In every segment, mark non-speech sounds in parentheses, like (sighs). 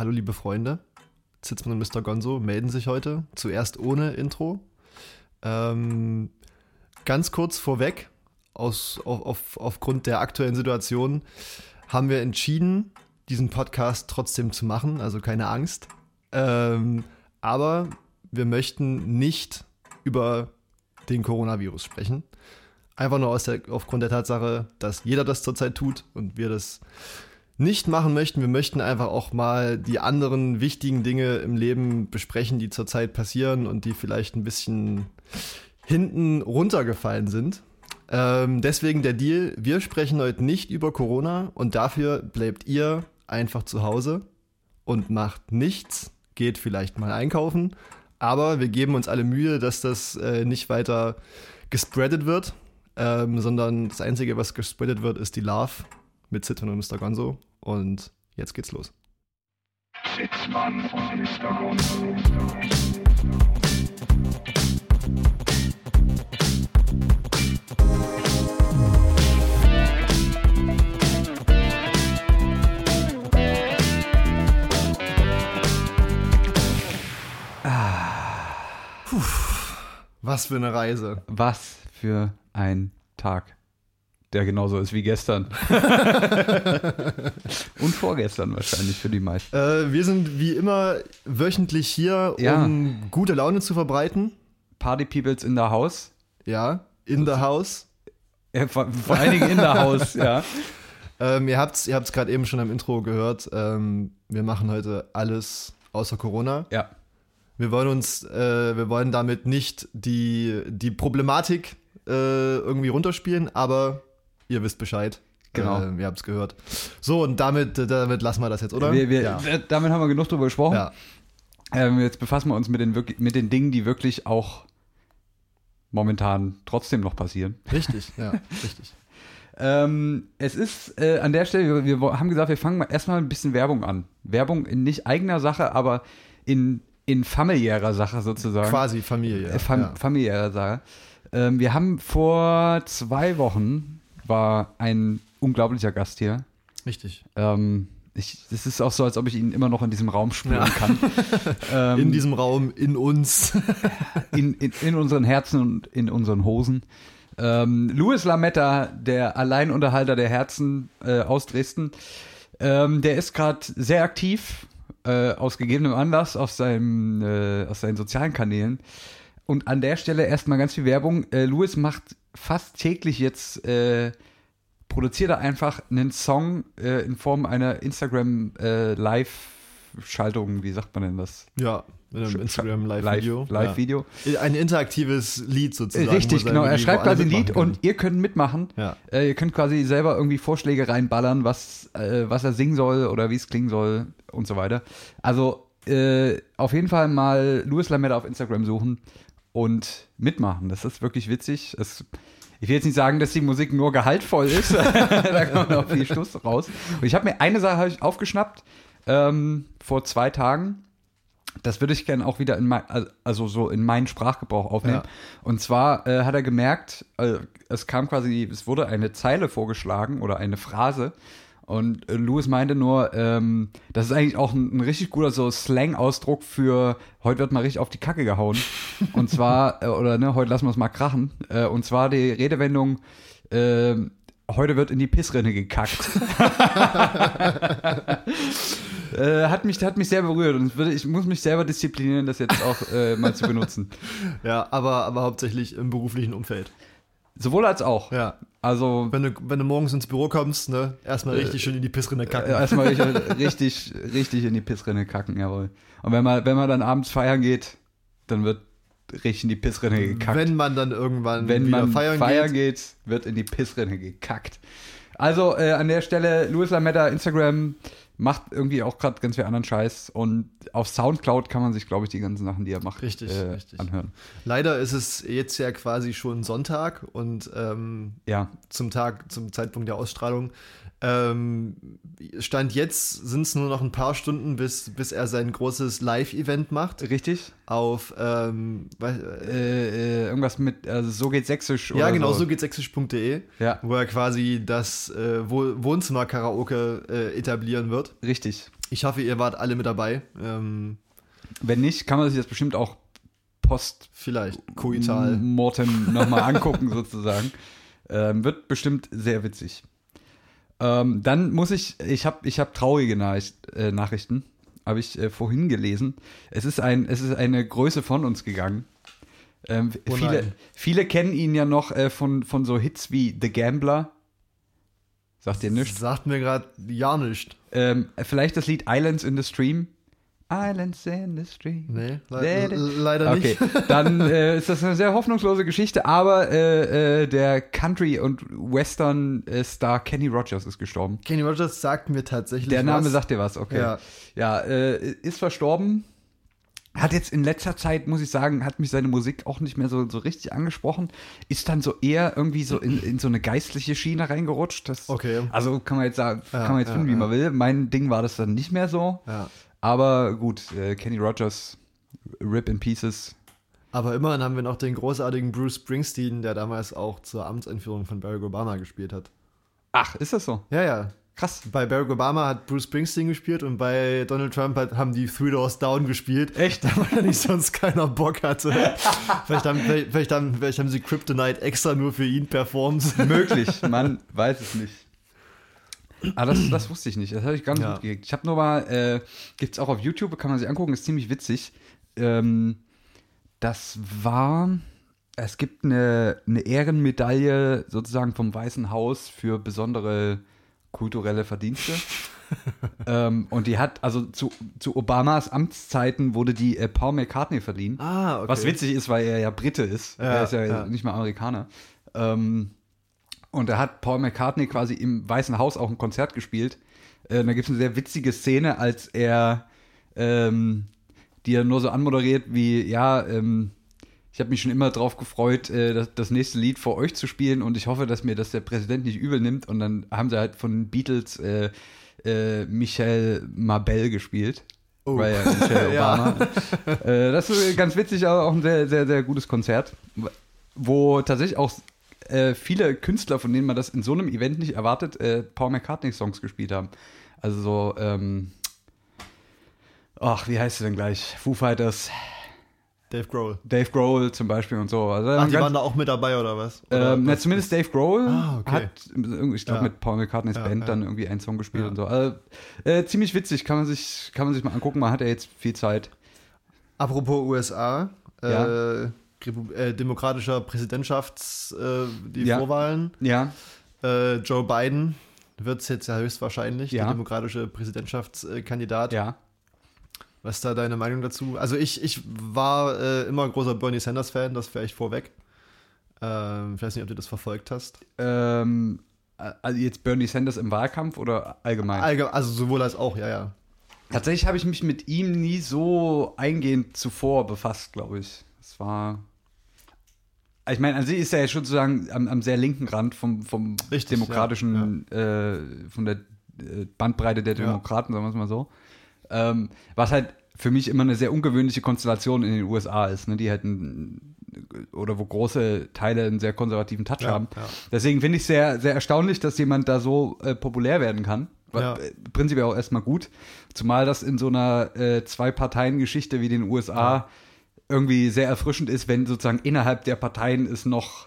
Hallo liebe Freunde, Zitzmann und Mr. Gonzo melden sich heute, zuerst ohne Intro. Ähm, ganz kurz vorweg, aus, auf, auf, aufgrund der aktuellen Situation, haben wir entschieden, diesen Podcast trotzdem zu machen, also keine Angst. Ähm, aber wir möchten nicht über den Coronavirus sprechen. Einfach nur der, aufgrund der Tatsache, dass jeder das zurzeit tut und wir das nicht machen möchten. Wir möchten einfach auch mal die anderen wichtigen Dinge im Leben besprechen, die zurzeit passieren und die vielleicht ein bisschen hinten runtergefallen sind. Ähm, deswegen der Deal, wir sprechen heute nicht über Corona und dafür bleibt ihr einfach zu Hause und macht nichts, geht vielleicht mal einkaufen, aber wir geben uns alle Mühe, dass das äh, nicht weiter gespreadet wird, ähm, sondern das Einzige, was gespreadet wird, ist die Love mit Zittern und Mr. Gonzo. Und jetzt geht's los. Sitzmann und Mr. Gonzo. Puh, was für eine Reise. Was für ein Tag der genauso ist wie gestern. (laughs) Und vorgestern wahrscheinlich für die meisten. Äh, wir sind wie immer wöchentlich hier, ja. um gute Laune zu verbreiten. Party Peoples in the House. Ja, in the House. Ja, vor, vor allen Dingen in the House, (laughs) ja. Ähm, ihr habt es ihr gerade eben schon am Intro gehört. Ähm, wir machen heute alles außer Corona. Ja. Wir wollen uns, äh, wir wollen damit nicht die, die Problematik äh, irgendwie runterspielen, aber ihr wisst Bescheid. Genau. Äh, ihr habt es gehört. So, und damit, damit lassen wir das jetzt, oder? Wir, wir, ja. Damit haben wir genug drüber gesprochen. Ja. Ähm, jetzt befassen wir uns mit den, mit den Dingen, die wirklich auch momentan trotzdem noch passieren. Richtig, ja, (laughs) richtig. Ähm, es ist äh, an der Stelle, wir, wir, haben gesagt, wir fangen mal erstmal ein bisschen Werbung an. Werbung in nicht eigener Sache, aber in, in familiärer Sache sozusagen. Quasi Familie. Äh, fam ja. Familiärer Sache. Ähm, wir haben vor zwei Wochen war ein unglaublicher Gast hier. Richtig. Ähm, es ist auch so, als ob ich ihn immer noch in diesem Raum spüren ja. kann. (laughs) ähm, in diesem Raum, in uns. (laughs) in, in, in, unseren Herzen und in unseren Hosen. Ähm, Louis Lametta, der Alleinunterhalter der Herzen äh, aus Dresden, ähm, der ist gerade sehr aktiv, äh, aus gegebenem Anlass, auf, seinem, äh, auf seinen sozialen Kanälen. Und an der Stelle erstmal ganz viel Werbung. Äh, Louis macht fast täglich jetzt, äh, produziert er einfach einen Song äh, in Form einer Instagram äh. Wie sagt man denn das? Ja, mit einem Instagram Live-Video. Live-Video. Ja. Ein interaktives Lied sozusagen. Richtig, genau. Er schreibt quasi ein Lied und ihr könnt mitmachen. Ja. Äh, ihr könnt quasi selber irgendwie Vorschläge reinballern, was, äh, was er singen soll oder wie es klingen soll und so weiter. Also äh, auf jeden Fall mal Louis Lametta auf Instagram suchen und mitmachen. Das ist wirklich witzig. Es, ich will jetzt nicht sagen, dass die Musik nur gehaltvoll ist. (laughs) da kommt auch viel Schluss raus. Und ich habe mir eine Sache ich aufgeschnappt ähm, vor zwei Tagen. Das würde ich gerne auch wieder in mein, also so in meinen Sprachgebrauch aufnehmen. Ja. Und zwar äh, hat er gemerkt, äh, es kam quasi, es wurde eine Zeile vorgeschlagen oder eine Phrase und äh, Louis meinte nur, ähm, das ist eigentlich auch ein, ein richtig guter so Slang-Ausdruck für heute wird mal richtig auf die Kacke gehauen. (laughs) und zwar, äh, oder ne, heute lassen wir es mal krachen. Äh, und zwar die Redewendung, äh, heute wird in die Pissrinne gekackt. (laughs) äh, hat, mich, hat mich sehr berührt und ich muss mich selber disziplinieren, das jetzt auch äh, mal zu benutzen. (laughs) Ja, aber, aber hauptsächlich im beruflichen Umfeld. Sowohl als auch. Ja. Also. Wenn du, wenn du morgens ins Büro kommst, ne, erstmal richtig äh, schön in die Pissrinne kacken. Äh, erstmal richtig, (laughs) richtig, richtig in die Pissrinne kacken, jawohl. Und wenn man, wenn man dann abends feiern geht, dann wird richtig in die Pissrinne gekackt. Wenn man dann irgendwann wenn wieder man feiern, feiern geht. geht. wird in die Pissrinne gekackt. Also äh, an der Stelle, Louis Lametta, Instagram, macht irgendwie auch gerade ganz viel anderen Scheiß. Und auf Soundcloud kann man sich, glaube ich, die ganzen Sachen, die er macht, richtig, äh, richtig. anhören. Leider ist es jetzt ja quasi schon Sonntag und ähm, ja. zum Tag, zum Zeitpunkt der Ausstrahlung ähm, Stand jetzt sind es nur noch ein paar Stunden, bis, bis er sein großes Live-Event macht. Richtig. Auf ähm, äh, äh, irgendwas mit, also so geht sächsisch. Ja, genau, so, so geht sächsisch.de, ja. wo er quasi das äh, Wohnzimmer-Karaoke äh, etablieren wird. Richtig. Ich hoffe, ihr wart alle mit dabei. Ähm, Wenn nicht, kann man sich das bestimmt auch post vielleicht koital. Mortem nochmal angucken, (laughs) sozusagen. Ähm, wird bestimmt sehr witzig. Ähm, dann muss ich, ich habe ich hab traurige Nachricht, äh, Nachrichten, habe ich äh, vorhin gelesen. Es ist, ein, es ist eine Größe von uns gegangen. Ähm, Oh viele, viele kennen ihn ja noch äh, von, von so Hits wie The Gambler. Sagt ihr nichts? Sagt mir gerade ja nicht. Ähm, vielleicht das Lied Islands in the Stream. Islands in the Stream. Nee, le nee. leider Okay, nicht. (laughs) dann äh, ist das eine sehr hoffnungslose Geschichte, aber äh, äh, der Country- und Western-Star Kenny Rogers ist gestorben. Kenny Rogers sagt mir tatsächlich Der Name was. sagt dir was, okay. Ja. Ja, äh, ist verstorben. Hat jetzt in letzter Zeit, muss ich sagen, hat mich seine Musik auch nicht mehr so, so richtig angesprochen. Ist dann so eher irgendwie so in, in so eine geistliche Schiene reingerutscht. Das, Okay. Also kann man jetzt sagen, Ja, kann man jetzt ja, finden, wie man will. Mein Ding war das dann nicht mehr so. Ja. Aber gut, äh, Kenny Rogers, Rip in Pieces. Aber immerhin haben wir noch den großartigen Bruce Springsteen, der damals auch zur Amtseinführung von Barack Obama gespielt hat. Ach, ist das so? Ja, ja. Krass. Bei Barack Obama hat Bruce Springsteen gespielt und bei Donald Trump hat, haben die Three Doors Down gespielt. Echt? (laughs) Da wahrscheinlich sonst keiner Bock hatte. (laughs) vielleicht, haben, vielleicht, vielleicht, haben, vielleicht haben sie Kryptonite extra nur für ihn performt. Möglich, man weiß es nicht. Ah, das, das wusste ich nicht. Das habe ich gar nicht Ja. mitgekriegt. Ich habe nur mal, äh, gibt es auch auf YouTube, kann man sich angucken, ist ziemlich witzig. Ähm, das war, es gibt eine, eine Ehrenmedaille sozusagen vom Weißen Haus für besondere kulturelle Verdienste. (laughs) ähm, und die hat, also zu, zu Obamas Amtszeiten wurde die äh, Paul McCartney verliehen. Ah, okay. Was witzig ist, weil er ja Brite ist. Ja, er ist ja, ja. nicht mal Amerikaner. Ähm, und da hat Paul McCartney quasi im Weißen Haus auch ein Konzert gespielt. Äh, da gibt es eine sehr witzige Szene, als er ähm, die er nur so anmoderiert wie, ja, ähm, ich habe mich schon immer drauf gefreut, äh, das, das nächste Lied vor euch zu spielen und ich hoffe, dass mir das der Präsident nicht übel nimmt. Und dann haben sie halt von den Beatles äh, äh, Michelle Mabel gespielt. Oh. Weil ja Michelle (laughs) Ja. Obama. äh, das ist ganz witzig, aber auch ein sehr, sehr, sehr gutes Konzert, wo tatsächlich auch äh, viele Künstler, von denen man das in so einem Event nicht erwartet, äh, Paul McCartney-Songs gespielt haben. Also so, ähm, ach, wie heißt sie denn gleich? Foo Fighters, Dave Grohl. Dave Grohl zum Beispiel und so. Also, Ach, die ganz- waren da auch mit dabei oder was? Oder ähm, na, was- zumindest Dave Grohl Ah, okay. hat, ich glaube, Ja. mit Paul McCartneys Ja, Band ja. dann irgendwie einen Song gespielt Ja. und so. Also, äh, ziemlich witzig, kann man, sich, kann man sich mal angucken. Man hat ja jetzt viel Zeit. Apropos USA, Ja. äh, äh, demokratischer Präsidentschafts, äh, die Ja. Vorwahlen. Ja, Äh, Joe Biden wird es jetzt ja höchstwahrscheinlich, Ja. der demokratische Präsidentschaftskandidat. ja. Was ist da deine Meinung dazu? Also ich, ich war äh, immer großer Bernie Sanders-Fan, das vielleicht vorweg. Ähm, ich weiß nicht, ob du das verfolgt hast. Ähm, also jetzt Bernie Sanders im Wahlkampf oder allgemein? Allge also sowohl als auch, ja, ja. Tatsächlich habe ich mich mit ihm nie so eingehend zuvor befasst, glaube ich. Es war. Ich meine, an sich ist er ja schon sozusagen am, am sehr linken Rand vom, vom Richtig, demokratischen, Äh, von der äh, Bandbreite der Ja. Demokraten, sagen wir es mal so. Ähm, was halt für mich immer eine sehr ungewöhnliche Konstellation in den USA ist, ne? die halt ein, oder wo große Teile einen sehr konservativen Touch Ja, haben. ja. Deswegen finde ich es sehr, sehr erstaunlich, dass jemand da so äh, populär werden kann. Ja. äh, Prinzipiell auch erstmal gut. Zumal das in so einer äh, Zwei-Parteien-Geschichte wie den USA irgendwie sehr erfrischend ist, wenn sozusagen innerhalb der Parteien es noch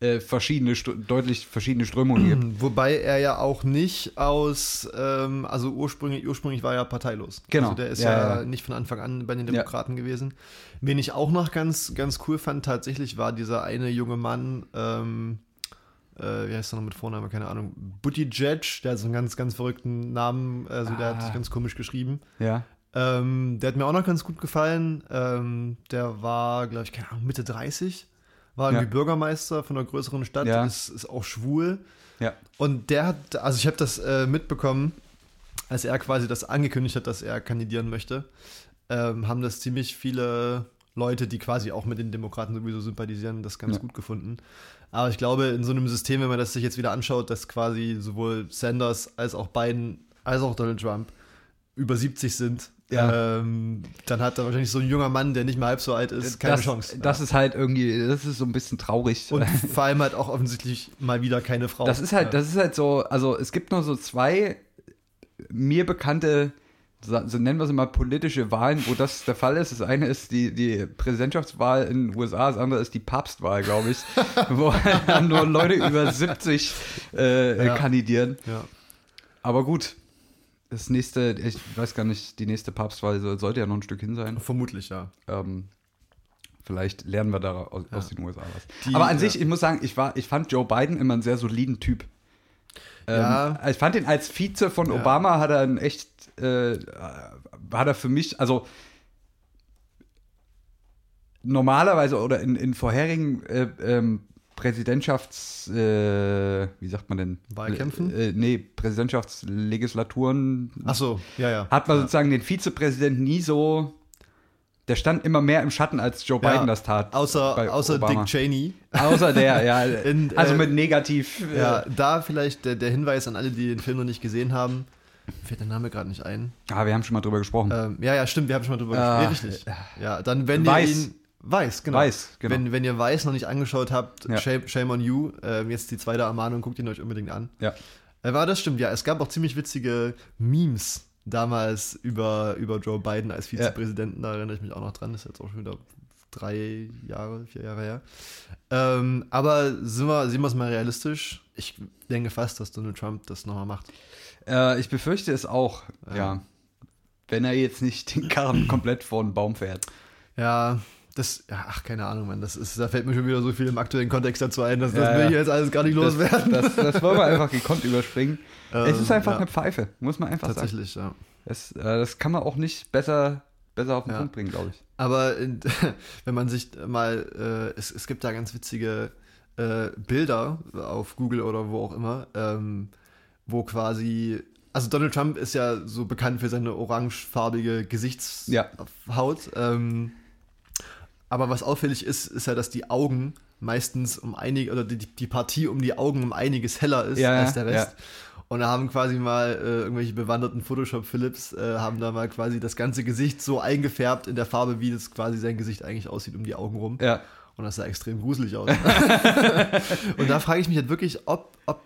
äh, verschiedene, deutlich verschiedene Strömungen gibt. (clears throat) Wobei er ja auch nicht aus, ähm, also ursprünglich, ursprünglich war er parteilos. Genau. Also der ist Ja, ja, ja. nicht von Anfang an bei den Ja. Demokraten gewesen. Wen ich auch noch ganz, ganz cool fand, tatsächlich war dieser eine junge Mann, ähm, äh, wie heißt er noch mit Vornamen, keine Ahnung, Buttigieg, der hat so einen ganz, ganz verrückten Namen, also der hat Ah. sich ganz komisch geschrieben. Ja. Ähm, der hat mir auch noch ganz gut gefallen. Ähm, der war, glaube ich, keine Ahnung, Mitte 30. War irgendwie Ja. Bürgermeister von einer größeren Stadt, Ja. ist, ist auch schwul. Ja. Und der hat, also ich habe das äh, mitbekommen, als er quasi das angekündigt hat, dass er kandidieren möchte, ähm, haben das ziemlich viele Leute, die quasi auch mit den Demokraten sowieso sympathisieren, das ganz Ja. gut gefunden. Aber ich glaube, in so einem System, wenn man das sich jetzt wieder anschaut, dass quasi sowohl Sanders als auch Biden als auch Donald Trump über 70 sind, Ja. ähm, dann hat da wahrscheinlich so ein junger Mann, der nicht mal halb so alt ist, keine das, Chance. Das Ja. ist halt irgendwie, das ist so ein bisschen traurig. Und vor allem halt auch offensichtlich mal wieder keine Frau. Das ist halt, Ja. das ist halt so, also es gibt nur so zwei mir bekannte, so nennen wir es mal, politische Wahlen, wo das der Fall ist. Das eine ist die, die Präsidentschaftswahl in den USA, das andere ist die Papstwahl, glaube ich, (laughs) wo nur Leute über 70 äh, kandidieren. Ja. Aber gut, das nächste, ich weiß gar nicht, die nächste Papstwahl soll- sollte ja noch ein Stück hin sein. Vermutlich, ja. Ähm, vielleicht lernen wir da aus, Ja. aus den USA was. Die- Aber an ja. sich, ich muss sagen, ich, war, ich fand Joe Biden immer einen sehr soliden Typ. Ähm, Ja. Ich fand ihn als Vize von Ja. Obama hat er ein echt, äh, hat er für mich, also normalerweise oder in, in vorherigen äh, ähm, Präsidentschafts, äh, wie sagt man denn? Wahlkämpfen? Äh, nee, Präsidentschaftslegislaturen Ach so, ja, ja. hat man ja. sozusagen den Vizepräsidenten nie so. Der stand immer mehr im Schatten, als Joe Ja, Biden das tat. Außer, außer Obama. Dick Cheney. Außer der, ja. (laughs) In, also äh, mit negativ. äh, Ja, da vielleicht der, der Hinweis an alle, die den Film noch nicht gesehen haben. Fällt der Name gerade nicht ein. Ah, wir haben schon mal drüber gesprochen. Ähm, ja, ja, stimmt, wir haben schon mal drüber Ah, gesprochen. Ja, richtig. Ja, dann, wenn Weiß. ihr ihn. Weiß, genau. Weiß, genau. Wenn, wenn ihr Weiß noch nicht angeschaut habt, Ja. shame, shame on you. Ähm, jetzt die zweite Ermahnung, guckt ihn euch unbedingt an. ja. Äh, war das stimmt, ja. Es gab auch ziemlich witzige Memes damals über, über Joe Biden als Vizepräsidenten. Da erinnere ich mich auch noch dran. Das ist jetzt auch schon wieder drei Jahre, vier Jahre her. Ähm, aber sind wir, sehen wir es mal realistisch. Ich denke fast, dass Donald Trump das nochmal macht. Äh, ich befürchte es auch, Ja. ja. Wenn er jetzt nicht den Karren komplett vor den Baum fährt. Ja, das, ach, keine Ahnung, Mann. Das ist, da fällt mir schon wieder so viel im aktuellen Kontext dazu ein, dass das Ja, will ja. ich jetzt alles gar nicht Das, loswerden. das, das wollen wir (laughs) einfach gekonnt überspringen. es ist Ähm, einfach ja, eine Pfeife, muss man einfach sagen. Tatsächlich, ja. Das, äh, das kann man auch nicht besser, besser auf den Ja. Punkt bringen, glaube ich. Aber in, (laughs) wenn man sich mal, äh, es, es gibt da ganz witzige äh, Bilder auf Google oder wo auch immer, ähm, wo quasi, also Donald Trump ist ja so bekannt für seine orangefarbige Gesichtshaut. Ja. Ähm, aber was auffällig ist, ist ja, dass die Augen meistens um einige, oder die, die Partie um die Augen um einiges heller ist Ja, als der Rest. ja. Und da haben quasi mal äh, irgendwelche bewanderten Photoshop-Philips, äh, haben da mal quasi das ganze Gesicht so eingefärbt in der Farbe, wie das quasi sein Gesicht eigentlich aussieht, um die Augen rum. Ja. Und das sah extrem gruselig aus. (laughs) und da frage ich mich halt wirklich, ob, ob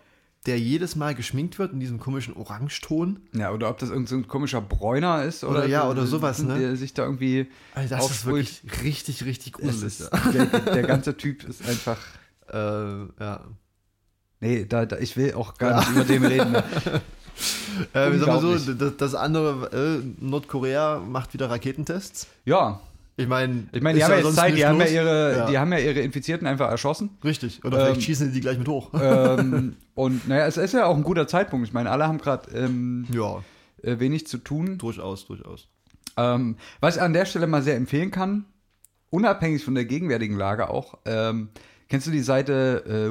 der jedes Mal geschminkt wird in diesem komischen Orangeton. Ja, oder ob das irgendein so ein komischer Bräuner ist oder, Oder ja, oder sowas, ne? Der sich da irgendwie. Alter, das ist wirklich richtig, richtig gruselig. ist, der, der ganze Typ ist einfach. ja. (laughs) Äh, ja. Nee, da, da, ich will auch gar nicht über den reden. Ne? (laughs) Äh, sagen wir so, das, das andere, äh, Nordkorea macht wieder Raketentests. Ja, Ich meine, ich meine, die haben ja jetzt Zeit, die haben ja, ihre, Ja. die haben ja ihre Infizierten einfach erschossen. Richtig. Oder vielleicht Ähm, schießen die die gleich mit hoch. ähm, (laughs) und naja, es ist ja auch ein guter Zeitpunkt. Ich meine, alle haben gerade ähm, ja, äh, wenig zu tun. durchaus, durchaus. Ähm, was ich an der Stelle mal sehr empfehlen kann, unabhängig von der gegenwärtigen Lage auch, ähm, kennst du die Seite äh,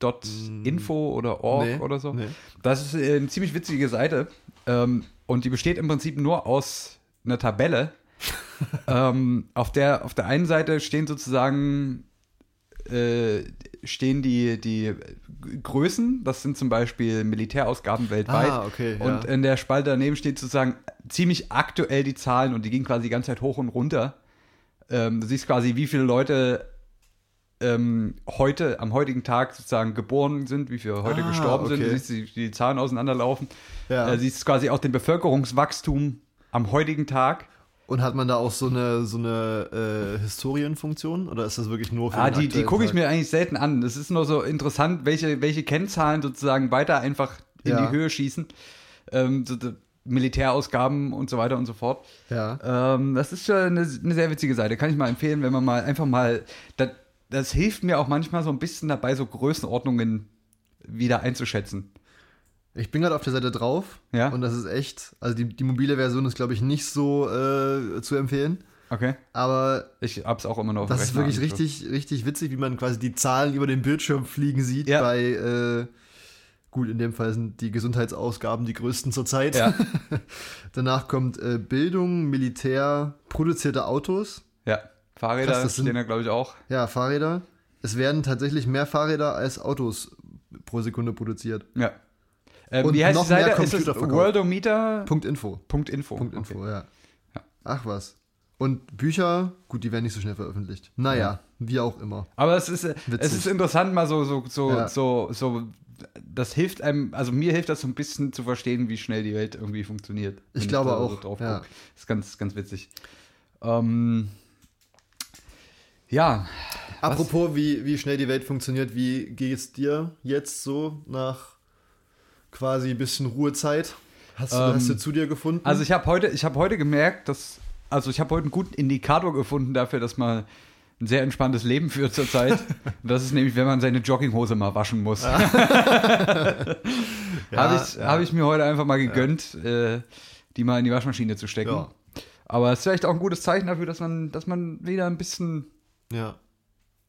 worldometer.info oder org Nee, oder so? nee. Das ist äh, eine ziemlich witzige Seite ähm, und die besteht im Prinzip nur aus einer Tabelle. (laughs) ähm, auf, der, auf der einen Seite stehen sozusagen äh, stehen die, die Größen, das sind zum Beispiel Militärausgaben weltweit. Ah, okay, ja. Und in der Spalte daneben steht sozusagen ziemlich aktuell die Zahlen und die gehen quasi die ganze Zeit hoch und runter. Ähm, du siehst quasi, wie viele Leute ähm, heute, am heutigen Tag sozusagen geboren sind, wie viele heute Ah, gestorben sind. Du okay. siehst die, die Zahlen auseinanderlaufen. Ja. Äh, siehst quasi auch den Bevölkerungswachstum am heutigen Tag. Und hat man da auch so eine, so eine äh, Historienfunktion? Oder ist das wirklich nur für Ah, die, die gucke ich mir eigentlich selten an. Das ist nur so interessant, welche, welche Kennzahlen sozusagen weiter einfach in Ja. die Höhe schießen. Ähm, so, Militärausgaben und so weiter und so fort. Ja. Ähm, das ist schon eine, eine sehr witzige Seite. Kann ich mal empfehlen, wenn man mal einfach mal. Das, das hilft mir auch manchmal so ein bisschen dabei, so Größenordnungen wieder einzuschätzen. Ich bin gerade auf der Seite drauf. Ja. Und das ist echt, also die, die mobile Version ist, glaube ich, nicht so äh, zu empfehlen. Okay. Aber Ich hab's auch immer noch das ist wirklich richtig, richtig witzig, wie man quasi die Zahlen über den Bildschirm fliegen sieht. Ja. Bei, äh, gut, in dem Fall sind die Gesundheitsausgaben die größten zurzeit. Ja. (laughs) Danach kommt äh, Bildung, Militär, produzierte Autos. Ja. Fahrräder Krass, das sind- stehen da, glaube ich, auch. Ja, Fahrräder. Es werden tatsächlich mehr Fahrräder als Autos pro Sekunde produziert. Ja. Ähm, Und wie heißt noch die Seite? mehr Ist es Computerverkauf. Worldometer? Punkt Info. Punkt Info. Punkt Info, Okay. ja. Ja. Ach was. Und Bücher, gut, die werden nicht so schnell veröffentlicht. Naja, wie auch immer. Aber es ist, äh, es ist interessant, mal so, so, so, Ja. so, so, das hilft einem, also mir hilft das so ein bisschen zu verstehen, wie schnell die Welt irgendwie funktioniert. Ich glaube da auch, drauf ja. ist ganz, ganz witzig. Ähm, ja, Apropos, wie, wie schnell die Welt funktioniert, wie geht es dir jetzt so nach quasi ein bisschen Ruhezeit? Hast du, Ähm, hast du zu dir gefunden? also ich habe heute, ich habe heute gemerkt, dass, also ich habe heute einen guten Indikator gefunden dafür, dass man ein sehr entspanntes Leben führt zurzeit. Und (laughs) das ist nämlich, wenn man seine Jogginghose mal waschen muss. (laughs) habe ich, ja. hab ich mir heute einfach mal gegönnt, äh, die mal in die Waschmaschine zu stecken. Ja. Aber es ist vielleicht auch ein gutes Zeichen dafür, dass man, dass man wieder ein bisschen ja,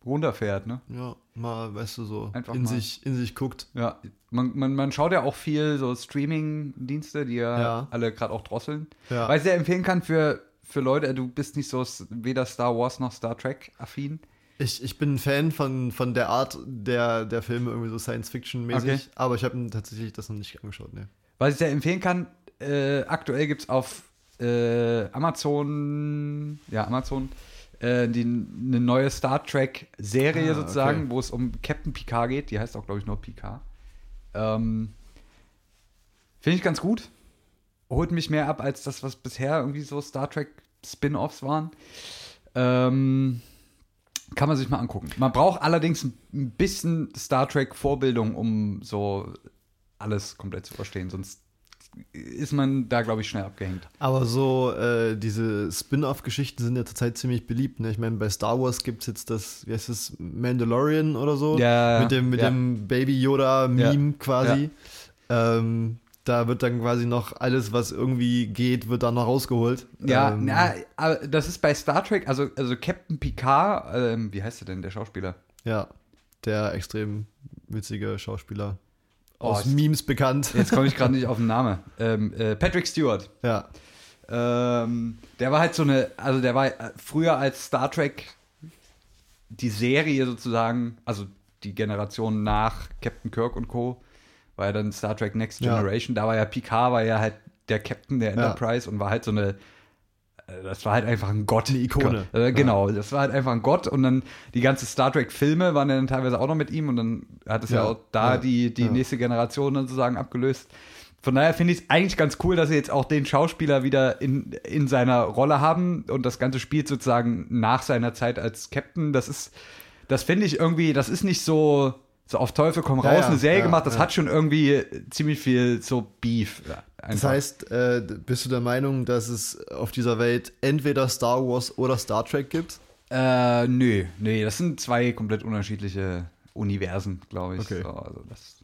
runterfährt. Ne? ja, mal, weißt du, so Einfach in mal. sich, in sich guckt. Ja, man, man, man schaut ja auch viel so Streaming-Dienste, die ja, Ja. alle gerade auch drosseln. Ja. Weil ich sehr empfehlen kann für, für Leute, du bist nicht so weder Star Wars noch Star Trek affin. Ich, ich bin ein Fan von, von der Art der, der Filme, irgendwie so Science-Fiction-mäßig, Okay. aber ich habe tatsächlich das noch nicht angeschaut, ne. Was ich sehr empfehlen kann, äh, aktuell gibt es auf äh, Amazon, ja, Amazon, äh, die, eine neue Star Trek-Serie Ah, sozusagen, okay. wo es um Captain Picard geht. Die heißt auch, glaube ich, nur Picard. Ähm, Finde ich ganz gut. Holt mich mehr ab als das, was bisher irgendwie so Star Trek Spin-Offs waren. Ähm, kann man sich mal angucken. Man braucht allerdings ein bisschen Star Trek Vorbildung, um so alles komplett zu verstehen. Sonst ist man da, glaube ich, schnell abgehängt. Aber so, äh, diese Spin-off-Geschichten sind ja zurzeit ziemlich beliebt. Ne? Ich meine, bei Star Wars gibt es jetzt das, wie heißt das, Mandalorian oder so? Ja, Mit dem, mit ja. dem Baby-Yoda-Meme quasi. Ähm, da wird dann quasi noch alles, was irgendwie geht, wird dann noch rausgeholt. Ja, ähm, na, aber das ist bei Star Trek, also, also Captain Picard, ähm, wie heißt er denn, der Schauspieler? ja, der extrem witzige Schauspieler. Oh, Aus Memes bekannt. Jetzt komme ich gerade (laughs) nicht auf den Namen. Ähm, äh, Patrick Stewart. Ja, Ähm, der war halt so eine, also der war äh, früher als Star Trek die Serie sozusagen, also die Generation nach Captain Kirk und Co. war ja dann Star Trek Next Ja. Generation. Da war ja Picard, war ja halt der Captain der Ja. Enterprise und war halt so eine, das war halt einfach ein Gott. Eine Ikone. Äh, genau, das war halt einfach ein Gott und dann die ganze Star Trek Filme waren ja dann teilweise auch noch mit ihm und dann hat es ja, Ja, auch da ja, die, die nächste Generation dann sozusagen abgelöst. Von daher finde ich es eigentlich ganz cool, dass sie jetzt auch den Schauspieler wieder in, in seiner Rolle haben und das Ganze spielt sozusagen nach seiner Zeit als Captain. Das ist, das finde ich irgendwie, das ist nicht so, so auf Teufel komm raus eine Serie gemacht. Das hat schon irgendwie ziemlich viel so Beef. Das einfach. heißt, äh, bist du der Meinung, dass es auf dieser Welt entweder Star Wars oder Star Trek gibt? Äh, nö, nee, das sind zwei komplett unterschiedliche Universen, glaube ich. Okay. So, also das.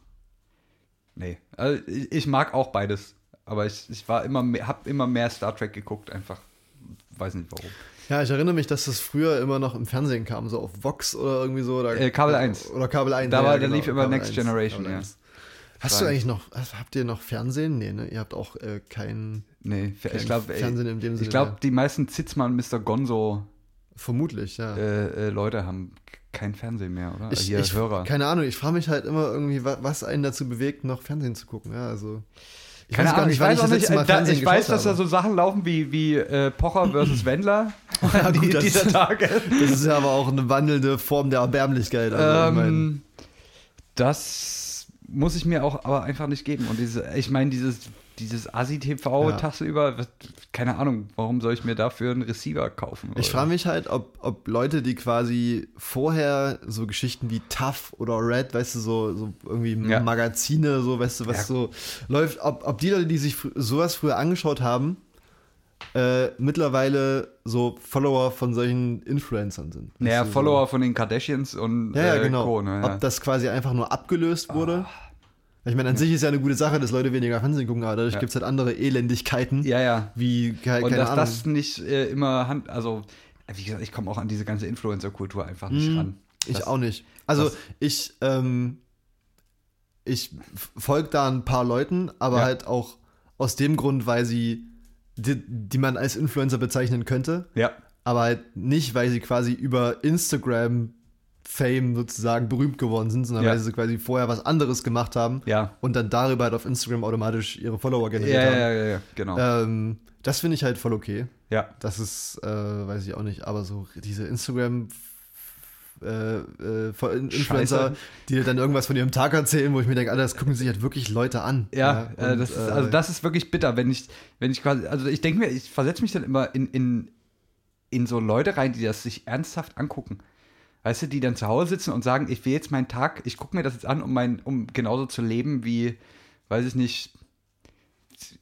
Nee. Also ich, ich mag auch beides. Aber ich, ich war immer mehr, hab immer mehr Star Trek geguckt, einfach. Weiß nicht warum. Ja, ich erinnere mich, dass das früher immer noch im Fernsehen kam, so auf Vox oder irgendwie so. Oder, Äh, Kabel 1. Oder Kabel 1. Da ja, war- da genau, lief immer Kabel Next 1, Generation, Kabel ja. 1. Hast du eigentlich noch, habt ihr noch Fernsehen? Nee, ne? Ihr habt auch äh, kein, Nee, kein ich glaube, Fernsehen in dem Sinne. ich glaube, die meisten Zitzmann Mr. Gonzo Vermutlich, ja. äh, äh, Leute haben kein Fernsehen mehr, oder? ich, Hier ich, Hörer. Keine Ahnung, ich frage mich halt immer irgendwie, wa- was einen dazu bewegt, noch Fernsehen zu gucken. Ja, also. Ich Keine Ahnung, ich wann weiß auch nicht, äh, da, ich weiß, dass da so Sachen laufen wie, wie äh, Pocher (laughs) versus Wendler Ja, (laughs) die, gut, das- dieser Tage. (laughs) Das ist ja aber auch eine wandelnde Form der Erbärmlichkeit. Also, ich Ähm, das muss ich mir auch aber einfach nicht geben. Und diese, ich meine, dieses, dieses Asi-TV Ja. was- keine Ahnung, warum soll ich mir dafür einen Receiver kaufen? Ich frage mich halt, ob, ob Leute, die quasi vorher so Geschichten wie Tough oder Red, weißt du, so, so irgendwie Ja. Magazine, so, weißt du, was Ja. so läuft, ob, ob die Leute, die sich sowas früher angeschaut haben, äh, mittlerweile so Follower von solchen Influencern sind. naja, du, Follower von den Kardashians und So. Ja, ja, äh, genau. Co. Ne, ja. Ob das quasi einfach nur abgelöst wurde. Ich meine, an sich ist ja eine gute Sache, dass Leute weniger Fernsehen gucken, aber dadurch Ja. gibt es halt andere Elendigkeiten, ja, ja. wie ke- Und keine dass Ahnung. das nicht äh, immer Hand, also wie gesagt, ich komme auch an diese ganze Influencer-Kultur einfach nicht Mhm. ran. Ich Das- auch nicht. Also das- ich, ähm, ich folge da ein paar Leuten, aber halt auch aus dem Grund, weil sie, die, die man als Influencer bezeichnen könnte, Ja. aber halt nicht, weil sie quasi über Instagram Fame sozusagen berühmt geworden sind, sondern Ja. weil sie quasi vorher was anderes gemacht haben Ja. und dann darüber halt auf Instagram automatisch ihre Follower generiert ja, haben. ja, ja, ja, genau. Ähm, Das finde ich halt voll okay. Ja. Das ist, äh, weiß ich auch nicht, aber so diese Instagram äh, äh, Influencer, Scheiße. die dann irgendwas von ihrem Tag erzählen, wo ich mir denke, Alter, das gucken sich halt wirklich Leute an. Ja, äh, und, das ist, äh, also das ist wirklich bitter, wenn ich, wenn ich quasi, also ich denke mir, ich versetze mich dann immer in, in, in so Leute rein, die das sich ernsthaft angucken. Weißt du, die dann zu Hause sitzen und sagen, ich will jetzt meinen Tag, ich gucke mir das jetzt an, um mein, um genauso zu leben wie, weiß ich nicht,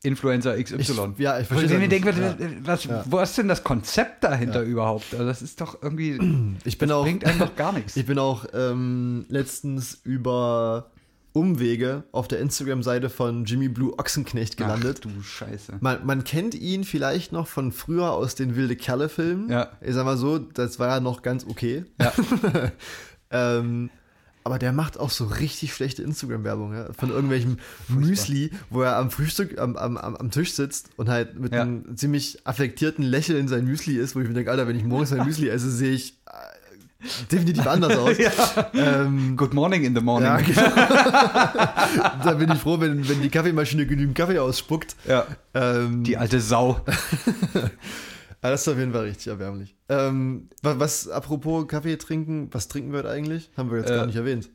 Influencer XY. Ich, ja, ich ich verstehe mir das. denke, ja. was, Ja. wo ist denn das Konzept dahinter Ja. überhaupt? Also das ist doch irgendwie, (clears throat) Ich bin das auch, bringt einfach gar nichts. (laughs) ich bin auch ähm, letztens über Umwege auf der Instagram-Seite von Jimmy Blue Ochsenknecht gelandet. Ach, du Scheiße. Man, man kennt ihn vielleicht noch von früher aus den Wilde Kerle-Filmen. Ja. Ich sag mal so, das war ja noch ganz okay. Ja. (laughs) ähm, aber der macht auch so richtig schlechte Instagram-Werbung, ja? Von irgendwelchem Müsli, wo er am Frühstück am, am, am, Tisch sitzt und halt mit Ja. einem ziemlich affektierten Lächeln in sein Müsli ist, wo ich mir denke, Alter, wenn ich morgens mein Müsli esse, sehe ich äh, definitiv anders aus. (laughs) ähm, Good morning in the morning. ja, genau. (laughs) da bin ich froh, wenn, wenn die Kaffeemaschine genügend Kaffee ausspuckt. Ja. Ähm, Die alte Sau. (laughs) Ah, das ist auf jeden Fall richtig erbärmlich. Ähm, was, was, apropos Kaffee trinken, was trinken wir heute eigentlich? Haben wir jetzt Äh, gar nicht erwähnt.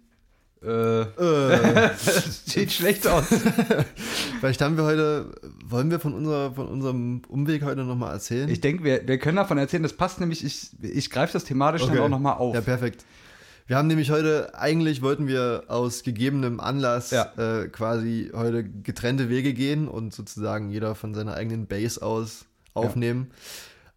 Äh, Äh, (laughs) sieht schlecht aus. (laughs) vielleicht haben wir heute, wollen wir von, unserer, von unserem Umweg heute nochmal erzählen? Ich denke, wir, wir können davon erzählen, das passt nämlich, ich, ich greife das thematisch Okay. dann auch nochmal auf. Ja, perfekt. Wir haben nämlich heute, eigentlich wollten wir aus gegebenem Anlass Ja. äh, quasi heute getrennte Wege gehen und sozusagen jeder von seiner eigenen Base aus aufnehmen.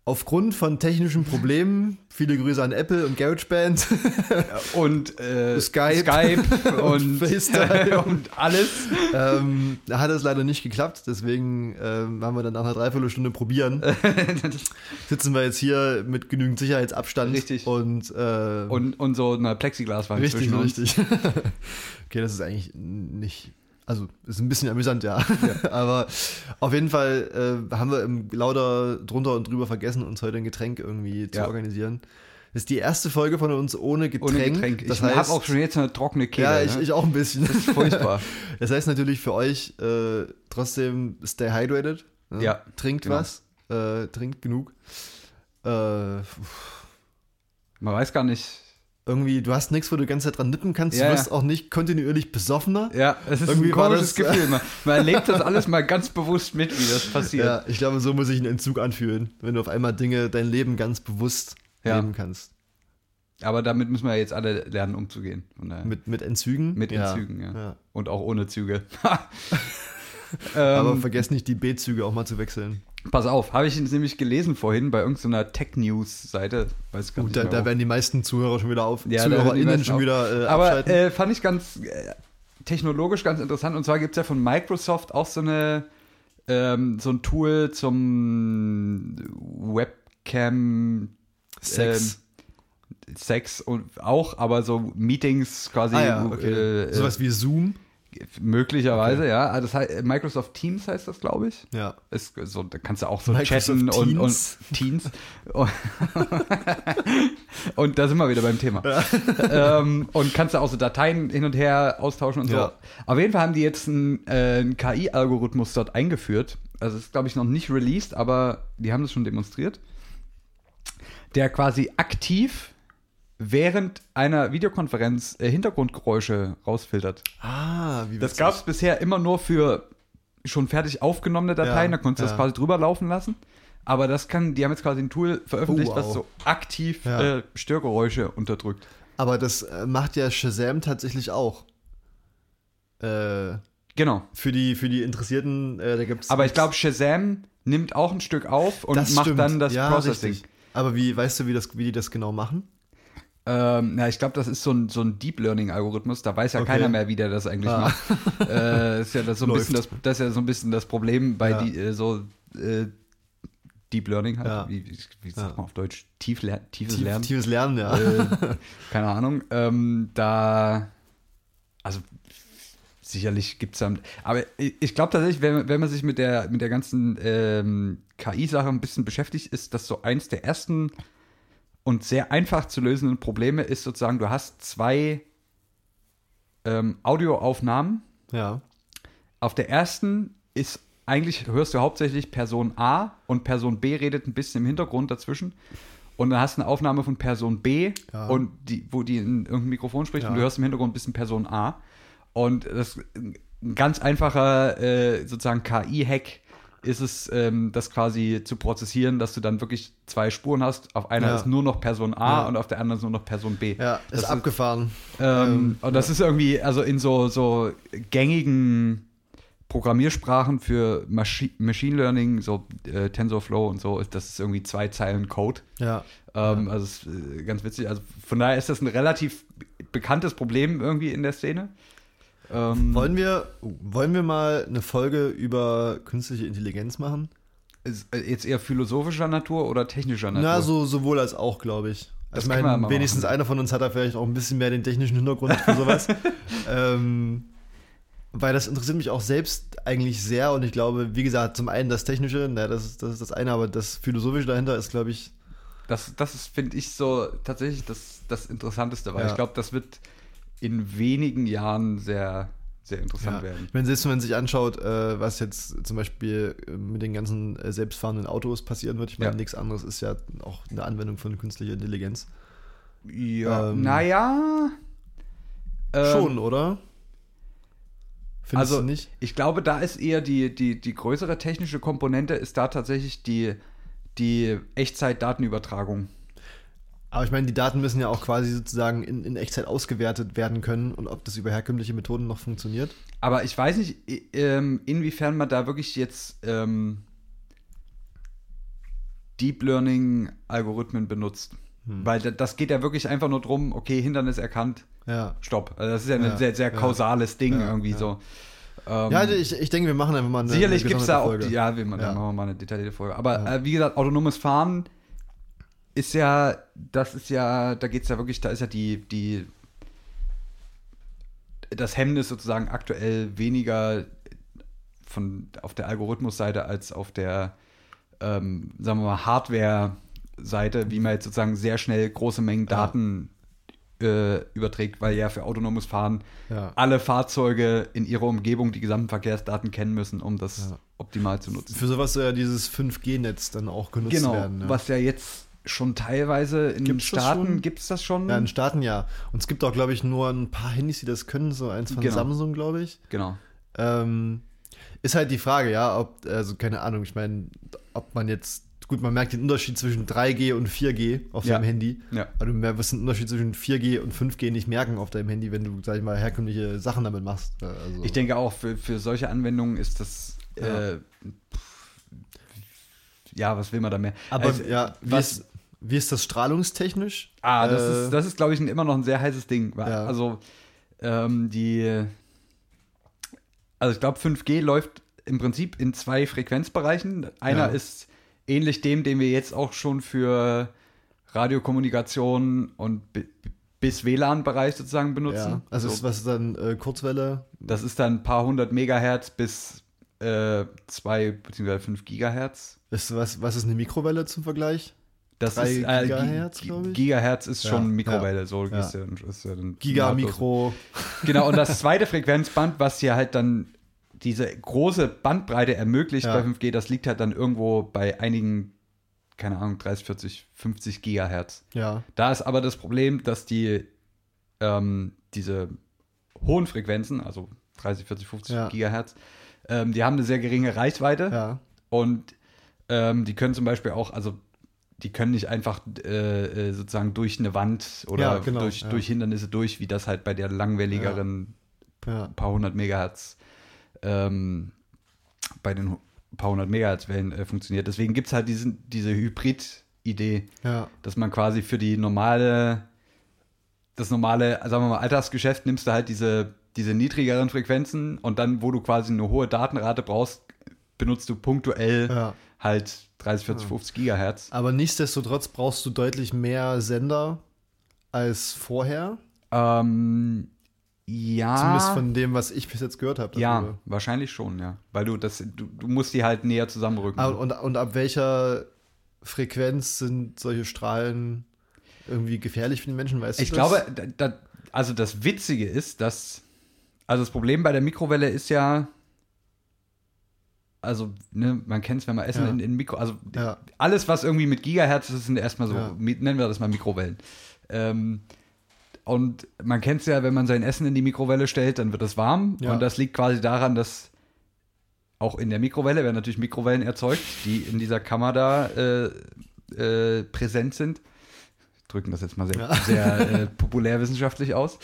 Aufgrund von technischen Problemen, viele Grüße an Apple und GarageBand, (laughs) und äh, Skype Skype (laughs) und und, (laughs) und alles. ähm, da hat es leider nicht geklappt, deswegen ähm, haben wir dann nach einer Dreiviertelstunde probieren. Sitzen wir jetzt hier mit genügend Sicherheitsabstand. Richtig. Und, äh, und, und so eine Plexiglaswand richtig, richtig. okay, das ist eigentlich nicht. Also, ist ein bisschen amüsant, ja. (laughs) Aber auf jeden Fall äh, haben wir im lauter drunter und drüber vergessen, uns heute ein Getränk irgendwie zu Ja. organisieren. Das ist die erste Folge von uns ohne Getränk. Ohne Getränk. Ich Das habe heißt, auch schon jetzt eine trockene Kehle. ja, ich, ne? ich auch ein bisschen. Furchtbar. (laughs) Das heißt natürlich für euch äh, trotzdem stay hydrated. ne? Ja, Trinkt genau. was. Äh, trinkt genug. Äh, Man weiß gar nicht. Irgendwie, du hast nichts, wo du die ganze Zeit dran nippen kannst. Ja, du wirst ja. auch nicht kontinuierlich besoffener. Ja, es ist Irgendwie ein komisches das- Gefühl. Man, (laughs) man erlebt das alles mal ganz bewusst mit, wie das passiert. Ja, ich glaube, so muss sich ein Entzug anfühlen, wenn du auf einmal Dinge, dein Leben ganz bewusst Ja. leben kannst. Aber damit müssen wir jetzt alle lernen, umzugehen. Mit, mit Entzügen. Mit. Entzügen, ja. Ja. Und auch ohne Züge. (laughs) Aber ähm, vergesst nicht, die B-Züge auch mal zu wechseln. Pass auf, habe ich nämlich gelesen vorhin bei irgendeiner Tech-News-Seite. Weiß gar Gut, nicht da, da werden die meisten Zuhörer schon wieder auf. Ja, ZuhörerInnen schon auf. wieder äh, Aber äh, fand ich ganz äh, technologisch ganz interessant. Und zwar gibt es ja von Microsoft auch so eine ähm, so ein Tool zum Webcam Sex. ähm, Sex und auch, aber so Meetings quasi ah ja, okay. äh, Sowas wie Zoom. Möglicherweise, ja. Also das heißt, Microsoft Teams heißt das, glaube ich. Ja. Ist so, da kannst du auch so Microsoft chatten und, und Teams. (laughs) Und, da sind wir wieder beim Thema. (laughs) ähm, und kannst du auch so Dateien hin und her austauschen und so. Ja. Auf jeden Fall haben die jetzt einen, äh, einen KI-Algorithmus dort eingeführt. Also ist, glaube ich, noch nicht released, aber die haben das schon demonstriert. Der quasi aktiv während einer Videokonferenz äh, Hintergrundgeräusche rausfiltert. Ah, wie Das gab es bisher immer nur für schon fertig aufgenommene Dateien, Ja, da konntest du ja. das quasi drüber laufen lassen. Aber das kann, die haben jetzt quasi ein Tool veröffentlicht, Oh, wow. was so aktiv Ja. äh, Störgeräusche unterdrückt. Aber das äh, macht ja Shazam tatsächlich auch. Äh, Genau. für, die, für die Interessierten, äh, da gibt's. Aber ich glaube, Shazam nimmt auch ein Stück auf und das macht stimmt. dann das ja, Processing. Richtig. Aber wie, weißt du, wie, das, wie die das genau machen? Ähm, na, ich glaube, das ist so ein, so ein Deep Learning-Algorithmus. Da weiß ja Okay. keiner mehr, wie der das eigentlich Ah. macht. äh, ist ja das so ein Läuft. bisschen das, das ist ja so ein bisschen das Problem bei Ja. die, äh, so äh, Deep Learning halt. Ja. Wie, wie, sagt Ja. man auf Deutsch? Tief, tiefes Tief, Lernen. Tiefes Lernen, ja. äh, (laughs) keine Ahnung. Ähm, da, also sicherlich gibt es da, aber ich, ich glaube tatsächlich, wenn, wenn man sich mit der, mit der ganzen ähm, KI-Sache ein bisschen beschäftigt, ist das so eins der ersten und sehr einfach zu lösenden Probleme ist sozusagen, du hast zwei ähm, Audioaufnahmen. ja. Auf der ersten ist eigentlich hörst du hauptsächlich Person A und Person B redet ein bisschen im Hintergrund dazwischen. Und dann hast du eine Aufnahme von Person B, Ja. und die, wo die in irgendeinem Mikrofon spricht Ja. und du hörst im Hintergrund ein bisschen Person A. Und das ist ein ganz einfacher äh, sozusagen KI-Hack ist es, ähm, das quasi zu prozessieren, dass du dann wirklich zwei Spuren hast. Auf einer Ja. ist nur noch Person A Ja. und auf der anderen ist nur noch Person B. Ja, ist Das ist- abgefahren. Ähm, Ähm, und das ist irgendwie, also in so, so gängigen Programmiersprachen für Maschi Machine Learning, so äh, TensorFlow und so, ist das ist irgendwie zwei Zeilen Code. Ja. Ähm, Also ist äh, ganz witzig. Also von daher ist das ein relativ bekanntes Problem irgendwie in der Szene. Ähm, Wollen wir, wollen wir mal eine Folge über künstliche Intelligenz machen? äh, jetzt eher philosophischer Natur oder technischer Natur? Na, so, sowohl als auch, glaube ich. Das ich können wir meine, wenigstens machen. einer von uns hat da vielleicht auch ein bisschen mehr den technischen Hintergrund für sowas. (laughs) ähm, weil das interessiert mich auch selbst eigentlich sehr und ich glaube, wie gesagt, zum einen das Technische, na, das, ist, das ist das eine, aber das Philosophische dahinter ist, glaube ich, Das, das ist, finde ich, so tatsächlich das, das Interessanteste, weil Ja. ich glaube, das wird in wenigen Jahren sehr, sehr interessant Ja. werden. Meine, selbst wenn man sich anschaut, äh, was jetzt zum Beispiel äh, mit den ganzen äh, selbstfahrenden Autos passieren wird, ich meine, Ja. nichts anderes ist ja auch eine Anwendung von künstlicher Intelligenz. Ja, Ähm, naja. Ähm, Schon, oder? Findest also du nicht? ich glaube, da ist eher die, die, die größere technische Komponente, ist da tatsächlich die, die Echtzeit-Datenübertragung. Aber ich meine, die Daten müssen ja auch quasi sozusagen in, in Echtzeit ausgewertet werden können und ob das über herkömmliche Methoden noch funktioniert. Aber ich weiß nicht, ähm, inwiefern man da wirklich jetzt ähm, Deep Learning-Algorithmen benutzt. Hm. Weil da- das geht ja wirklich einfach nur drum, okay, Hindernis erkannt, Ja. stopp. Also das ist ja ein Ja, sehr, sehr ja. kausales Ding Ja, irgendwie ja. so. Ähm, Ja, ich, ich denke, wir machen einfach mal eine sicherlich gibt es da auch, die, ja, wir, dann Ja. machen wir mal eine detaillierte Folge. Aber Ja. äh, wie gesagt, autonomes Fahren ist ja, das ist ja, da geht es ja wirklich, da ist ja die, die, das Hemmnis sozusagen aktuell weniger von auf der Algorithmusseite als auf der, ähm, sagen wir mal, Hardware-Seite, wie man jetzt sozusagen sehr schnell große Mengen Ja. Daten äh, überträgt, weil ja für autonomes Fahren Ja. alle Fahrzeuge in ihrer Umgebung die gesamten Verkehrsdaten kennen müssen, um das Ja. optimal zu nutzen. Für sowas soll ja dieses 5G-Netz dann auch genutzt Genau, werden. Ja. was ja jetzt schon teilweise in den Gibt's Staaten gibt es das schon. ja, in Staaten ja. Und es gibt auch, glaube ich, nur ein paar Handys, die das können, so eins von Genau. Samsung, glaube ich. genau. Ähm, ist halt die Frage, ja, ob, also keine Ahnung, ich meine, ob man jetzt, gut, man merkt den Unterschied zwischen 3G und 4G auf Ja. seinem Handy. Ja. Aber du wirst den Unterschied zwischen 4G und 5G nicht merken auf deinem Handy, wenn du, sag ich mal, herkömmliche Sachen damit machst. Äh, Also, Ich denke auch, für, für solche Anwendungen ist das. Ja. Äh, ja, was will man da mehr? aber Also, ja, was- wie ist das strahlungstechnisch? Ah, das Äh, ist, das ist glaube ich, immer noch ein sehr heißes Ding. Ja. Also, ähm, die. Also, ich glaube, 5G läuft im Prinzip in zwei Frequenzbereichen. Einer Ja. ist ähnlich dem, den wir jetzt auch schon für Radiokommunikation und bi- bis WLAN-Bereich sozusagen benutzen. ja, also So, ist, was ist dann äh, Kurzwelle? das ist dann ein paar hundert Megahertz bis äh, zwei bzw. fünf Gigahertz. Ist, was, was ist eine Mikrowelle zum Vergleich? Das Drei ist äh, Gi- Gigahertz, Gi- glaub ich? Gigahertz ist Ja, schon ja, Mikrowelle, so ja. ist ja, ist ja dann Giga. Mikro. Genau, und das zweite Frequenzband, was hier halt dann diese große Bandbreite ermöglicht Ja. bei 5G, das liegt halt dann irgendwo bei einigen, keine Ahnung, 30, 40, 50 Gigahertz. Ja, Da ist aber das Problem, dass die ähm, diese hohen Frequenzen, also 30, 40, 50 Ja. Gigahertz, ähm, die haben eine sehr geringe Reichweite ja, und ähm, die können zum Beispiel auch, also die können nicht einfach äh, äh, sozusagen durch eine Wand oder Ja, genau, durch, ja. durch Hindernisse durch, wie das halt bei der langwelligeren ja. paar hundert Megahertz ähm, bei den paar hundert Megahertz-Wellen äh, funktioniert. Deswegen gibt es halt diesen, diese Hybrid-Idee, dass man quasi für die normale, das normale, sagen wir mal, Alltagsgeschäft nimmst du halt diese, diese niedrigeren Frequenzen und dann, wo du quasi eine hohe Datenrate brauchst, benutzt du punktuell. Halt 30, 40, 50 Gigahertz. Aber nichtsdestotrotz brauchst du deutlich mehr Sender als vorher. Ähm, ja. Zumindest von dem, was ich bis jetzt gehört habe. ja, darüber. wahrscheinlich schon, ja. Weil du das, du, du musst die halt näher zusammenrücken. Ah, und, und ab welcher Frequenz sind solche Strahlen irgendwie gefährlich für den Menschen? Weißt Ich du das? glaube, da, da, also das Witzige ist, dass, also das Problem bei der Mikrowelle ist ja, also ne, man kennt es, wenn man Essen Ja. in, in Mikro, also Ja. alles, was irgendwie mit Gigahertz ist, sind erstmal so, Ja. nennen wir das mal Mikrowellen. Ähm, und man kennt es ja, wenn man sein Essen in die Mikrowelle stellt, dann wird es warm. Und das liegt quasi daran, dass auch in der Mikrowelle werden natürlich Mikrowellen erzeugt, die in dieser Kammer da äh, äh, präsent sind. Drücken das jetzt mal sehr, sehr äh, populärwissenschaftlich aus.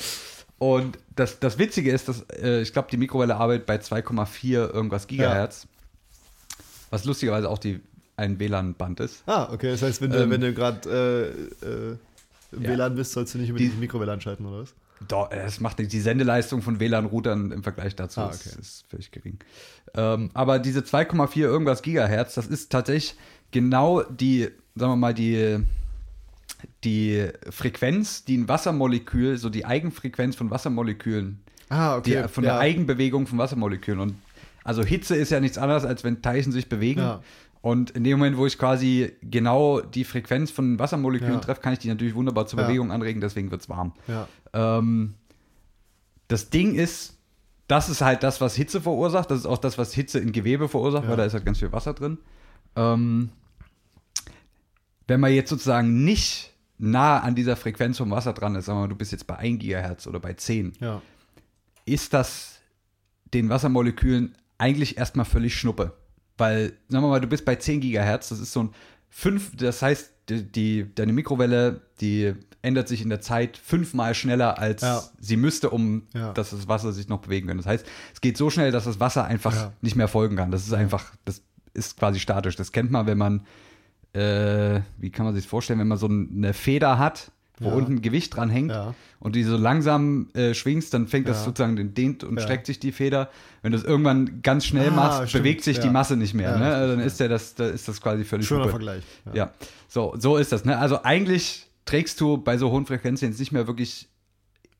Und das, das Witzige ist, dass äh, ich glaube, die Mikrowelle arbeitet bei 2,4 irgendwas Gigahertz. Was lustigerweise auch die, ein WLAN-Band ist. Ah, okay. Das heißt, wenn du, Ähm, wenn du gerade äh, äh, im Ja. WLAN bist, sollst du nicht unbedingt Die- Mikrowelle anschalten, oder was? Doch, das macht nicht. Die Sendeleistung von WLAN-Routern im Vergleich dazu Ah, ist, okay. ist völlig gering. Ähm, aber diese 2,4 irgendwas Gigahertz, das ist tatsächlich genau die, sagen wir mal, die, die Frequenz, die ein Wassermolekül, so die Eigenfrequenz von Wassermolekülen, Ah, die, von der ja. Eigenbewegung von Wassermolekülen. Und also Hitze ist ja nichts anderes, als wenn Teilchen sich bewegen. Ja. Und in dem Moment, wo ich quasi genau die Frequenz von Wassermolekülen Ja. treffe, kann ich die natürlich wunderbar zur Ja. Bewegung anregen, deswegen wird es warm. Ähm, das Ding ist, das ist halt das, was Hitze verursacht. Das ist auch das, was Hitze in Gewebe verursacht, weil da ist halt ganz viel Wasser drin. Ähm, wenn man jetzt sozusagen nicht nah an dieser Frequenz vom Wasser dran ist, sagen wir mal, du bist jetzt bei 1 Gigahertz oder bei 10, Ja. ist das den Wassermolekülen eigentlich erstmal völlig Schnuppe. Weil, sagen wir mal, du bist bei 10 Gigahertz, das ist so ein 5, das heißt, die, die, deine Mikrowelle, die ändert sich in der Zeit fünfmal schneller, als Ja. sie müsste, um Ja. dass das Wasser sich noch bewegen kann. Das heißt, es geht so schnell, dass das Wasser einfach Ja. nicht mehr folgen kann. Das ist einfach, das ist quasi statisch. Das kennt man, wenn man, äh, wie kann man sich das vorstellen, wenn man so eine Feder hat, wo Ja. unten Gewicht dran hängt Ja. und die so langsam äh, schwingst, dann fängt das Ja. sozusagen, den dehnt und Ja. streckt sich die Feder. Wenn du es irgendwann ganz schnell Ah, machst, stimmt, bewegt sich die ja. Masse nicht mehr. Ja, ne? Dann ja. ist, der das, da ist das quasi völlig Schöner Hupe. Vergleich. Ja, so, so ist das. Ne? Also eigentlich trägst du bei so hohen Frequenzen jetzt nicht mehr wirklich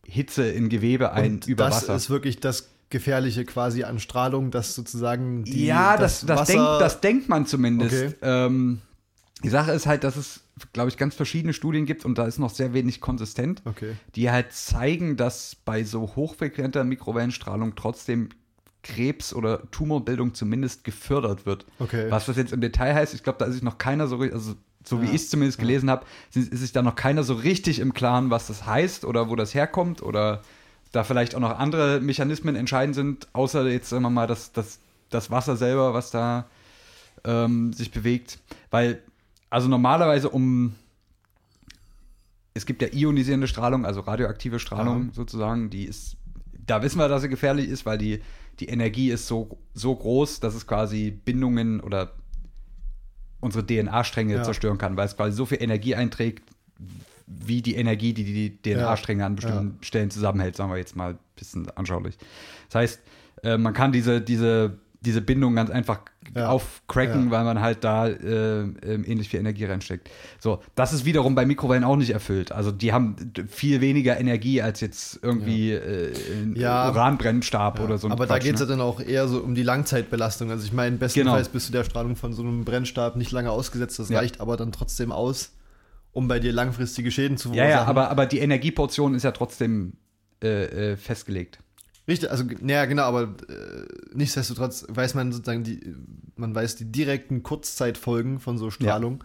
Hitze in Gewebe ein Und über das Wasser. ist wirklich das Gefährliche quasi an Strahlung, dass sozusagen die, ja, das, das, Wasser, denkt, das denkt man zumindest. Okay. Ähm, die Sache ist halt, dass es, glaube ich, ganz verschiedene Studien gibt und da ist noch sehr wenig konsistent. Okay. die halt zeigen, dass bei so hochfrequenter Mikrowellenstrahlung trotzdem Krebs oder Tumorbildung zumindest gefördert wird. Okay. Was das jetzt im Detail heißt, ich glaube, da ist sich noch keiner so richtig, also so wie Ja, ich es zumindest gelesen habe, ist sich da noch keiner so richtig im Klaren, was das heißt oder wo das herkommt oder da vielleicht auch noch andere Mechanismen entscheidend sind, außer jetzt, sagen wir mal, das, das, das Wasser selber, was da ähm, sich bewegt. Weil, also normalerweise um es gibt ja ionisierende Strahlung, also radioaktive Strahlung Ja. sozusagen, die ist, da wissen wir, dass sie gefährlich ist, weil die, die Energie ist so, so groß, dass es quasi Bindungen oder unsere DNA-Stränge Ja. zerstören kann, weil es quasi so viel Energie einträgt, wie die Energie, die die DNA-Stränge an bestimmten Stellen zusammenhält, sagen wir jetzt mal ein bisschen anschaulich. Das heißt, äh, man kann diese, diese, diese Bindung ganz einfach Ja. aufcracken, Ja. weil man halt da äh, ähm, ähnlich viel Energie reinsteckt. So, das ist wiederum bei Mikrowellen auch nicht erfüllt. Also die haben viel weniger Energie als jetzt irgendwie äh, ein Ja. Uranbrennstab Ja, oder so ein aber da Quatsch, geht es ja ne? dann auch eher so um die Langzeitbelastung. Also ich meine, bestenfalls bist du der Strahlung von so einem Brennstab nicht lange ausgesetzt. Das Ja. reicht aber dann trotzdem aus, um bei dir langfristige Schäden zu Ja, verursachen. ja, aber, aber die Energieportion ist ja trotzdem äh, äh, festgelegt. Richtig, also ja genau, aber äh, nichtsdestotrotz weiß man sozusagen die, man weiß die direkten Kurzzeitfolgen von so Strahlung,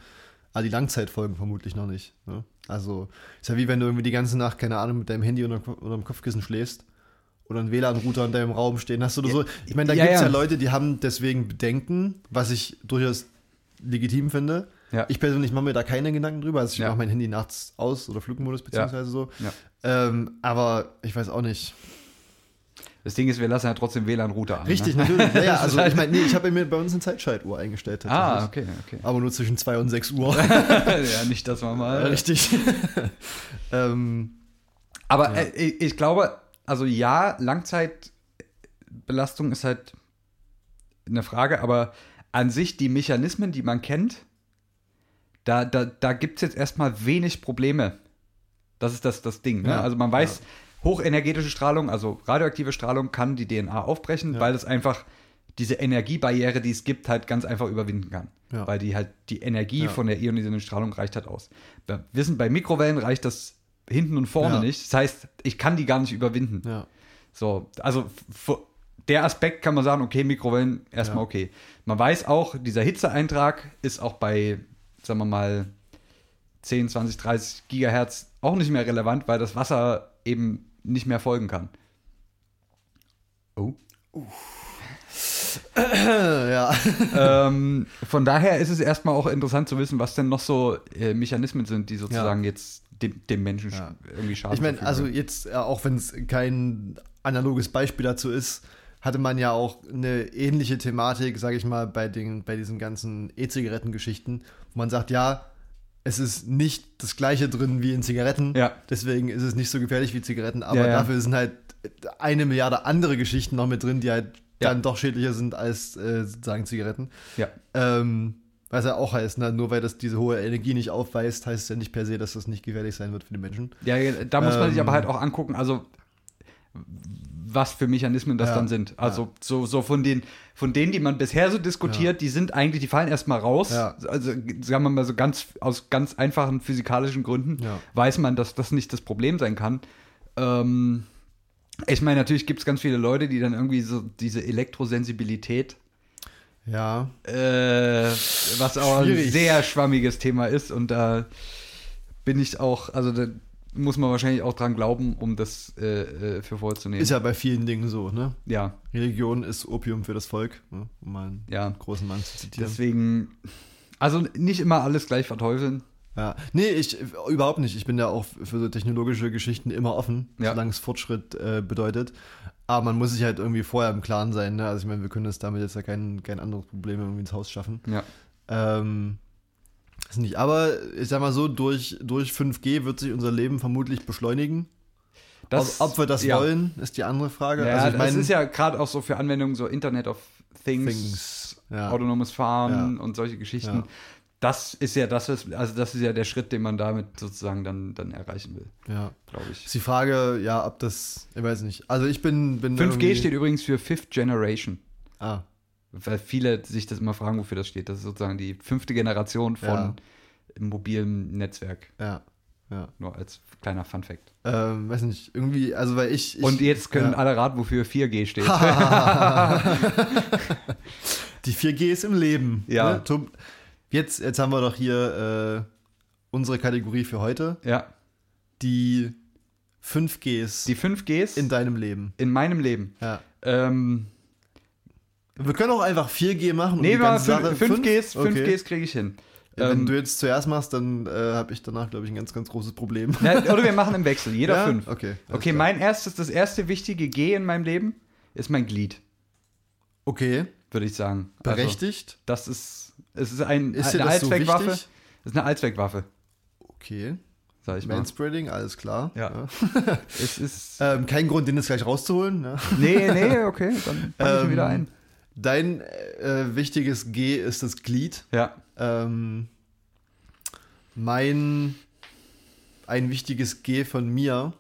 aber die Langzeitfolgen vermutlich noch nicht. Ne? Also ist ja wie wenn du irgendwie die ganze Nacht keine Ahnung mit deinem Handy unter, unter dem Kopfkissen schläfst oder einen WLAN-Router in deinem Raum stehen hast oder so. Ich meine, da Ja, gibt es ja. ja. Leute, die haben deswegen Bedenken, was ich durchaus legitim finde. Ja. Ich persönlich mache mir da keine Gedanken drüber. Also ich Ja. mache mein Handy nachts aus oder Flugmodus beziehungsweise so. Ja. Ähm, aber ich weiß auch nicht. Das Ding ist, wir lassen ja trotzdem WLAN-Router an. Richtig, ne? natürlich. Ja, ja, (laughs) also ich meine, nee, ich habe mir bei uns eine Zeitschaltuhr eingestellt. Ah, okay, okay. Aber nur zwischen 2 und 6 Uhr. (laughs) (laughs) ja, nicht, dass man mal. Richtig. ähm, Aber Ja. äh, ich, glaube, also ja, Langzeitbelastung ist halt eine Frage, aber an sich die Mechanismen, die man kennt, da, da, da gibt es jetzt erstmal wenig Probleme. Das ist das, das Ding. Ne? Also man weiß, hochenergetische Strahlung, also radioaktive Strahlung, kann die DNA aufbrechen, Ja. weil es einfach diese Energiebarriere, die es gibt, halt ganz einfach überwinden kann. Ja. Weil die halt die Energie Ja. von der ionisierenden Strahlung reicht halt aus. Wir wissen, bei Mikrowellen reicht das hinten und vorne nicht. Das heißt, ich kann die gar nicht überwinden. ja. So, also der Aspekt kann man sagen, okay, Mikrowellen erstmal okay. Man weiß auch, dieser Hitzeeintrag ist auch bei, sagen wir mal, 10, 20, 30 Gigahertz auch nicht mehr relevant, weil das Wasser eben nicht mehr folgen kann. Oh. ja. ähm, von daher ist es erstmal auch interessant zu wissen, was denn noch so äh, Mechanismen sind, die sozusagen jetzt dem, dem Menschen Ja. irgendwie schaden. Ich meine, also jetzt, äh, auch wenn es kein analoges Beispiel dazu ist, hatte man ja auch eine ähnliche Thematik, sage ich mal, bei, den, bei diesen ganzen E-Zigaretten-Geschichten, wo man sagt, ja, es ist nicht das gleiche drin wie in Zigaretten, Ja. deswegen ist es nicht so gefährlich wie Zigaretten, aber Ja, ja. dafür sind halt eine Milliarde andere Geschichten noch mit drin, die halt dann doch schädlicher sind als äh, sozusagen Zigaretten. ja. Ähm, was ja auch heißt, ne? nur weil das diese hohe Energie nicht aufweist, heißt es ja nicht per se, dass das nicht gefährlich sein wird für die Menschen. Ja, da muss man sich Ähm, aber halt auch angucken, also was für Mechanismen das Ja, dann sind. Also so, so von den von denen, die man bisher so diskutiert, die sind eigentlich, die fallen erstmal raus. Ja. Also sagen wir mal so ganz aus ganz einfachen physikalischen Gründen Ja. weiß man, dass das nicht das Problem sein kann. Ähm, ich meine, natürlich gibt es ganz viele Leute, die dann irgendwie so diese Elektrosensibilität Ja, äh, was auch ein Schwierig. sehr schwammiges Thema ist und da bin ich auch, also da muss man wahrscheinlich auch dran glauben, um das äh, äh, für vorzunehmen. ist ja bei vielen Dingen so, ne? ja, Religion ist Opium für das Volk, ne? um mal einen Ja. großen Mann zu zitieren. deswegen, also nicht immer alles gleich verteufeln. Ja, nee, ich überhaupt nicht. Ich bin ja auch für so technologische Geschichten immer offen, Ja. solange es Fortschritt äh, bedeutet. Aber man muss sich halt irgendwie vorher im Klaren sein. Ne? Also ich meine, wir können uns damit jetzt ja kein, kein anderes Problem irgendwie ins Haus schaffen. Ja, Ähm, ist nicht. Aber ich sag mal so, durch, durch 5G wird sich unser Leben vermutlich beschleunigen. das, ob, ob wir das ja. wollen, ist die andere Frage. Ja, also ich das meine, ist ja gerade auch so für Anwendungen so Internet of Things, Things, ja. autonomes Fahren und solche Geschichten. Das ist ja das, was- also das ist ja der Schritt, den man damit sozusagen dann, dann erreichen will, ja. glaube ich. Ist die Frage, ja, ob das, ich weiß nicht. Also ich bin, bin 5G irgendwie- steht übrigens für Fifth Generation. Ah, Weil viele sich das immer fragen, wofür das steht. Das ist sozusagen die fünfte Generation von Ja. mobilem Netzwerk. ja, ja. Nur als kleiner Fun-Fact. Ähm, weiß nicht, irgendwie, also weil ich. ich Und jetzt können ja. alle raten, wofür 4G steht. (laughs) Die 4G ist im Leben. Ja. Ne? Tom, Jetzt, jetzt haben wir doch hier äh, unsere Kategorie für heute. ja. Die 5Gs Die 5Gs in in, deinem Leben. meinem Leben. Ja. Ähm, Wir können auch einfach 4G machen. und nee, Sache 5, 5Gs, Okay. 5Gs kriege ich hin. Wenn Ähm, du jetzt zuerst machst, dann äh, habe ich danach, glaube ich, ein ganz, ganz großes Problem. na, oder wir machen im Wechsel, jeder Ja? fünf. Okay. Okay, klar. mein erstes, das erste wichtige G in meinem Leben ist mein Glied, Okay, würde ich sagen. Also, berechtigt. das ist, es ist ein, ist eine so Allzweckwaffe. wichtig? das ist eine Allzweckwaffe, Okay. sag ich mal. Manspreading, alles klar. Ja. Es ist. (laughs) Ähm, kein Grund, den jetzt gleich rauszuholen. Ne? Nee, nee, (laughs) okay, dann fange ich Ähm, ihn wieder ein. Dein äh, wichtiges G ist das Glied. Ja. Ähm, mein ein wichtiges G von mir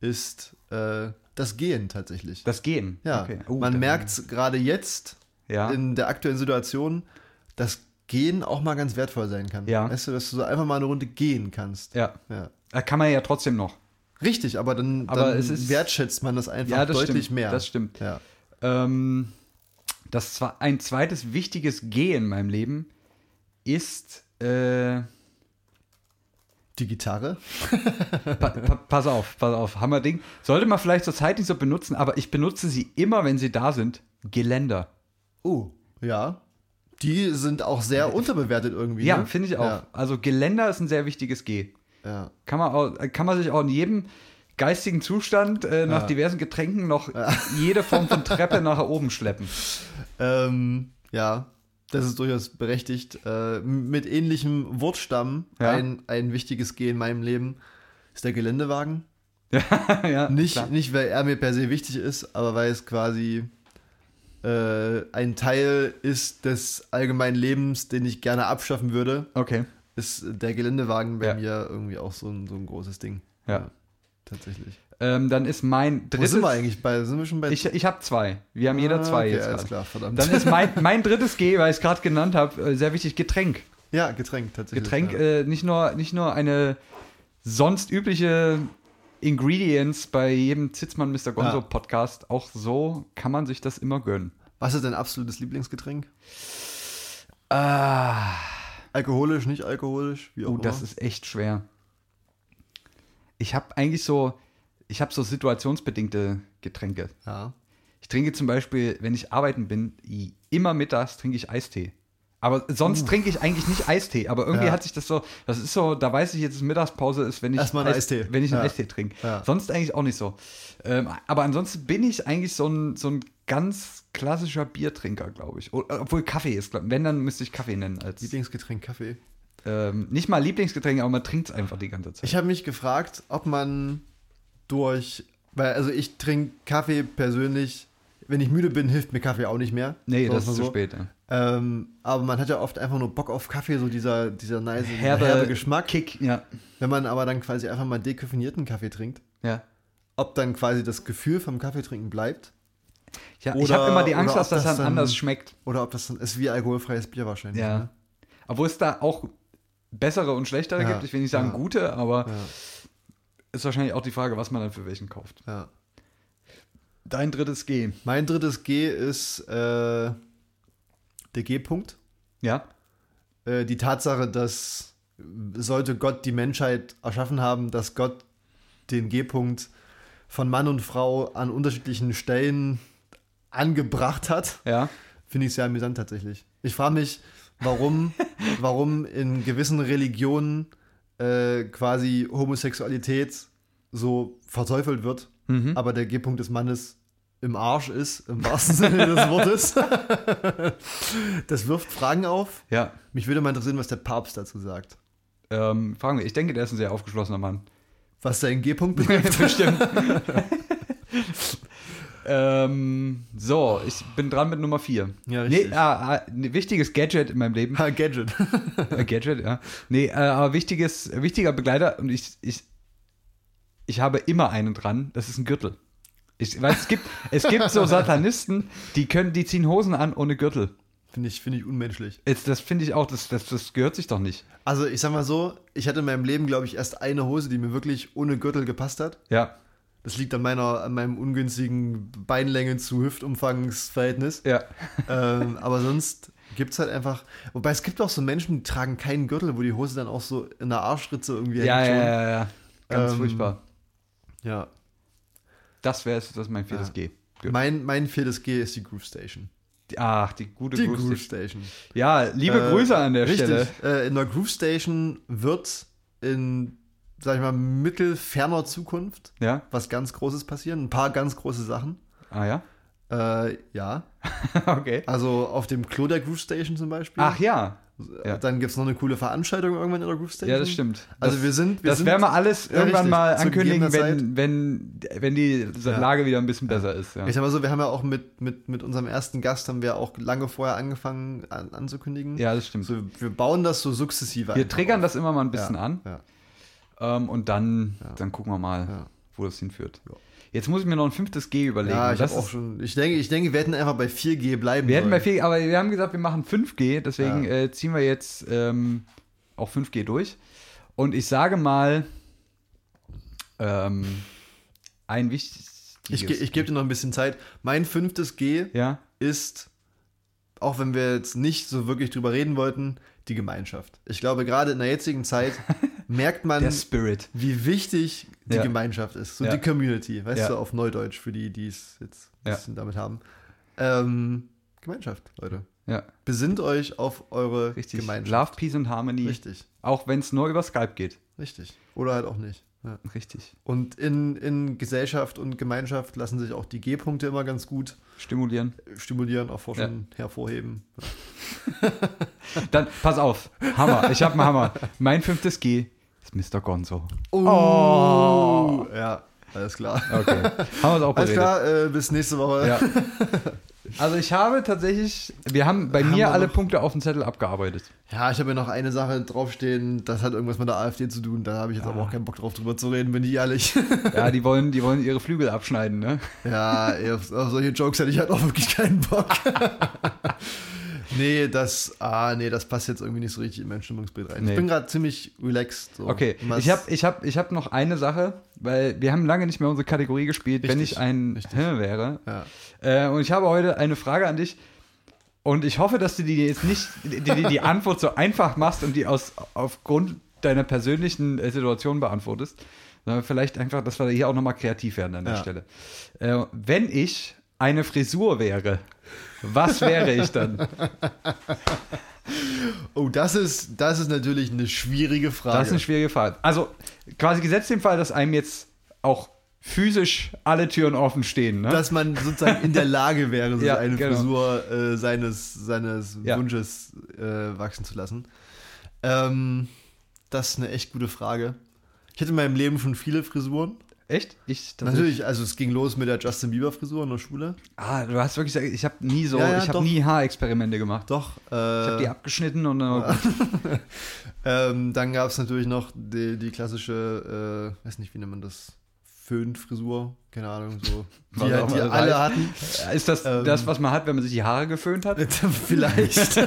ist äh, das Gehen tatsächlich. Das Gehen. ja, Okay. Oh, man merkt es gerade jetzt Ja. in der aktuellen Situation, dass Gehen auch mal ganz wertvoll sein kann. Ja. Weißt du, dass du so einfach mal eine Runde gehen kannst. ja. Ja. Da kann man ja trotzdem noch. Richtig, aber dann, Aber dann wertschätzt man das einfach Ja, das deutlich stimmt. mehr. Das stimmt. Ja. Ähm, das zwar ein zweites wichtiges G in meinem Leben ist. Äh, Die Gitarre. (laughs) pa pa pass auf, pass auf, Hammerding. Sollte man vielleicht zur Zeit nicht so benutzen, aber ich benutze sie immer, wenn sie da sind. Geländer. Oh, ja. Die sind auch sehr unterbewertet irgendwie. Ja, ne? finde ich auch. Ja, Also Geländer ist ein sehr wichtiges G. ja. Kann man, auch, kann man sich auch in jedem geistigen Zustand äh, nach Ja. diversen Getränken noch jede Form von (laughs) Treppe nach oben schleppen. Ähm, ja, das ist durchaus berechtigt. Äh, mit ähnlichem Wortstamm, Ja. ein, ein wichtiges G in meinem Leben, ist der Geländewagen. (laughs) ja, Nicht, klar. nicht, weil er mir per se wichtig ist, aber weil es quasi äh, ein Teil ist des allgemeinen Lebens, den ich gerne abschaffen würde, Okay. ist der Geländewagen bei Ja. mir irgendwie auch so ein, so ein großes Ding. Ja. tatsächlich. Ähm, dann ist mein Wo drittes. sind wir eigentlich bei? Sind wir schon bei Ich, ich habe zwei. Wir haben jeder Ah, zwei okay, jetzt alles klar, verdammt. Dann ist mein, (laughs) mein drittes G, weil ich es gerade genannt habe, äh, sehr wichtig: Getränk. ja, Getränk tatsächlich. Getränk, ja. äh, nicht, nur, nicht nur eine sonst übliche Ingredients bei jedem Zitzmann Mr. Gonzo Ja. Podcast. Auch so kann man sich das immer gönnen. Was ist dein absolutes Lieblingsgetränk? Ah, Alkoholisch, nicht alkoholisch? Wie auch oh, das immer. ist echt schwer. Ich habe eigentlich so, ich habe so situationsbedingte Getränke. Ja. Ich trinke zum Beispiel, wenn ich arbeiten bin, immer mittags trinke ich Eistee. Aber sonst trinke ich eigentlich nicht Eistee. Aber irgendwie Ja. hat sich das so, das ist so, da weiß ich jetzt, dass Mittagspause ist, wenn ich, Erstmal einen Eis- Eistee. Wenn ich einen Ja. Eistee trinke. Ja. Sonst eigentlich auch nicht so. Ähm, aber ansonsten bin ich eigentlich so ein, so ein ganz klassischer Biertrinker, glaube ich. Obwohl Kaffee ist, glaub, wenn, dann müsste ich Kaffee nennen. Als, Lieblingsgetränk Kaffee. ähm, nicht mal Lieblingsgetränk, aber man trinkt es einfach die ganze Zeit. Ich habe mich gefragt, ob man durch, weil also ich trinke Kaffee persönlich, wenn ich müde bin, hilft mir Kaffee auch nicht mehr. nee, das ist zu so. spät. Ja. Ähm, aber man hat ja oft einfach nur Bock auf Kaffee, so dieser, dieser nice, Herbe, herbe Geschmack. Kick, ja. Wenn man aber dann quasi einfach mal dekoffinierten Kaffee trinkt, ja. ob dann quasi das Gefühl vom Kaffeetrinken bleibt ja ich Oder- habe immer die Angst, dass das das dann dann- anders schmeckt. oder ob das dann ist wie alkoholfreies Bier wahrscheinlich. Ja. Ne? Obwohl es da auch bessere und schlechtere Ja, gibt. Ich will nicht sagen ja. gute, aber Ja, ist wahrscheinlich auch die Frage, was man dann für welchen kauft. ja. Dein drittes G. Mein drittes G ist äh, der G-Punkt. Ja? Äh, die Tatsache, dass sollte Gott die Menschheit erschaffen haben, dass Gott den G-Punkt von Mann und Frau an unterschiedlichen Stellen angebracht hat, Ja. finde ich sehr amüsant tatsächlich. Ich frage mich, warum, (laughs) warum in gewissen Religionen äh, quasi Homosexualität so verteufelt wird, Mhm. aber der G-Punkt des Mannes im Arsch ist, im wahrsten Sinne des (laughs) Wortes. (laughs) Das wirft Fragen auf. Ja. Mich würde mal interessieren, was der Papst dazu sagt. Ähm, fragen wir. Ich denke, der ist ein sehr aufgeschlossener Mann. Was seinen G-Punkt (laughs) betrifft. Bestimmt. Ähm, so, ich bin dran mit Nummer 4. Ja, nee, richtig. ah, ah, ein wichtiges Gadget in meinem Leben. Ha, Gadget. (laughs) Äh, Gadget, ja. Nee, äh, aber wichtiges, wichtiger Begleiter und ich, ich, ich habe immer einen dran, das ist ein Gürtel. Ich weiß, es gibt, es gibt so (laughs) Satanisten, die können, die ziehen Hosen an ohne Gürtel. Finde ich, finde ich unmenschlich. Jetzt, das finde ich auch, das, das, das gehört sich doch nicht. Also, ich sag mal so, ich hatte in meinem Leben, glaube ich, erst eine Hose, die mir wirklich ohne Gürtel gepasst hat. Ja, Das liegt an meiner, an meinem ungünstigen Beinlänge zu Hüftumfangsverhältnis. ja. ähm, (laughs) aber sonst gibt es halt einfach. Wobei es gibt auch so Menschen, die tragen keinen Gürtel, wo die Hose dann auch so in der Arschritze irgendwie Ja, hängt ja, ja, ja. Ganz Ähm, furchtbar. ja. Das wäre das ist mein viertes Ja. G. Gut. Mein, mein viertes G ist die Groove Station. Die- Ach, die gute Die Groove Groove Station. Station. Ja, liebe Äh, Grüße an der richtig. Stelle. Äh, in der Groove Station wird in, sag ich mal, mittelferner Zukunft Ja? was ganz Großes passieren. Ein paar ganz große Sachen. Ah ja? Äh, ja. (laughs) okay. Also auf dem Klo der Groove Station zum Beispiel. Ach ja. ja. Dann gibt es noch eine coole Veranstaltung irgendwann in der Groove Station. Ja, das stimmt. Also das, wir sind. Wir das werden wir alles Ja, irgendwann richtig. mal ankündigen, wenn, wenn, wenn die Ja. Lage wieder ein bisschen besser ist. Ich sag mal so, wir haben ja auch mit, mit, mit unserem ersten Gast haben wir auch lange vorher angefangen an, anzukündigen. ja, das stimmt. So, wir bauen das so sukzessive Wir einfach triggern auf. das immer mal ein bisschen an Ja. Ähm, und dann, Ja. dann gucken wir mal, Ja. wo das hinführt. Ja. Jetzt muss ich mir noch ein fünftes G überlegen. Ja, ich das auch schon. Ich denke, ich denke, wir hätten einfach bei 4G bleiben Wir hätten bei sollen. vier, aber wir haben gesagt, wir machen 5G, deswegen äh, ziehen wir jetzt ähm, auch 5G durch. Und ich sage mal, ähm, ein wichtiges. Ich, ich gebe dir noch ein bisschen Zeit. Mein fünftes G ist, auch wenn wir jetzt nicht so wirklich drüber reden wollten, die Gemeinschaft. Ich glaube, gerade in der jetzigen Zeit (laughs) merkt man, wie wichtig die Ja. Gemeinschaft ist. So Ja. die Community, weißt du, auf Neudeutsch, für die, die es jetzt ein bisschen damit haben. Ähm, Gemeinschaft, Leute. Ja, Besinnt euch auf eure richtig. Gemeinschaft. Love, Peace und Harmony. Richtig, Auch wenn es nur über Skype geht. richtig. Oder halt auch nicht. Ja. Richtig. Und in, in Gesellschaft und Gemeinschaft lassen sich auch die G-Punkte immer ganz gut Stimulieren. stimulieren, erforschen, hervorheben. (laughs) Dann, pass auf. Hammer. Ich habe einen Hammer. Mein fünftes G ist Mr. Gonzo. Oh! Ja, alles klar. Okay. Haben wir es auch Alles beredet. klar, äh, bis nächste Woche. Ja. (laughs) Also ich habe tatsächlich, wir haben bei Haben mir alle noch- Punkte auf dem Zettel abgearbeitet. Ja, ich habe ja noch eine Sache draufstehen, das hat irgendwas mit der AfD zu tun. Da habe ich jetzt aber Ah. auch keinen Bock drauf drüber zu reden, bin ich ehrlich. Ja, die (laughs) wollen, die wollen ihre Flügel abschneiden, ne? ja, auf, auf solche Jokes hätte ich halt auch wirklich keinen Bock. (laughs) Nee, das, ah, nee, das passt jetzt irgendwie nicht so richtig in mein Stimmungsbild rein. Nee. Ich bin gerade ziemlich relaxed. So. Okay, Was- ich habe ich hab, ich hab noch eine Sache, weil wir haben lange nicht mehr unsere Kategorie gespielt, wenn Richtig, ich ein. Hä wäre. Ja. Äh, und ich habe heute eine Frage an dich. Und ich hoffe, dass du dir jetzt nicht die, die, die Antwort so einfach machst und die aus, aufgrund deiner persönlichen äh, Situation beantwortest. Sondern vielleicht einfach, dass wir hier auch nochmal kreativ werden an der Ja. Stelle. Äh, wenn ich eine Frisur wäre, was wäre ich dann? (laughs) Oh, das ist, das ist natürlich eine schwierige Frage. Das ist eine schwierige Frage. Also quasi gesetzt den Fall, dass einem jetzt auch physisch alle Türen offen stehen. Ne? dass man sozusagen in der Lage wäre, (laughs) sich Ja, eine genau. Frisur äh, seines, seines Ja. Wunsches äh, wachsen zu lassen. Ähm, das ist eine echt gute Frage. Ich hatte in meinem Leben schon viele Frisuren. Echt? Ich Natürlich, also es ging los mit der Justin Bieber Frisur in der Schule. Ah, du hast wirklich gesagt, ich habe nie so, Ja, ja, ich habe nie Haarexperimente gemacht. Doch. Äh, Ich habe die abgeschnitten und dann (laughs) ähm, dann gab es natürlich noch die, die klassische, äh, weiß nicht, wie nennt man das? Föhnfrisur, keine Ahnung, so. (laughs) Die, auch die alle heißt. hatten. ist das Ähm. das, was man hat, wenn man sich die Haare geföhnt hat? (laughs) Vielleicht.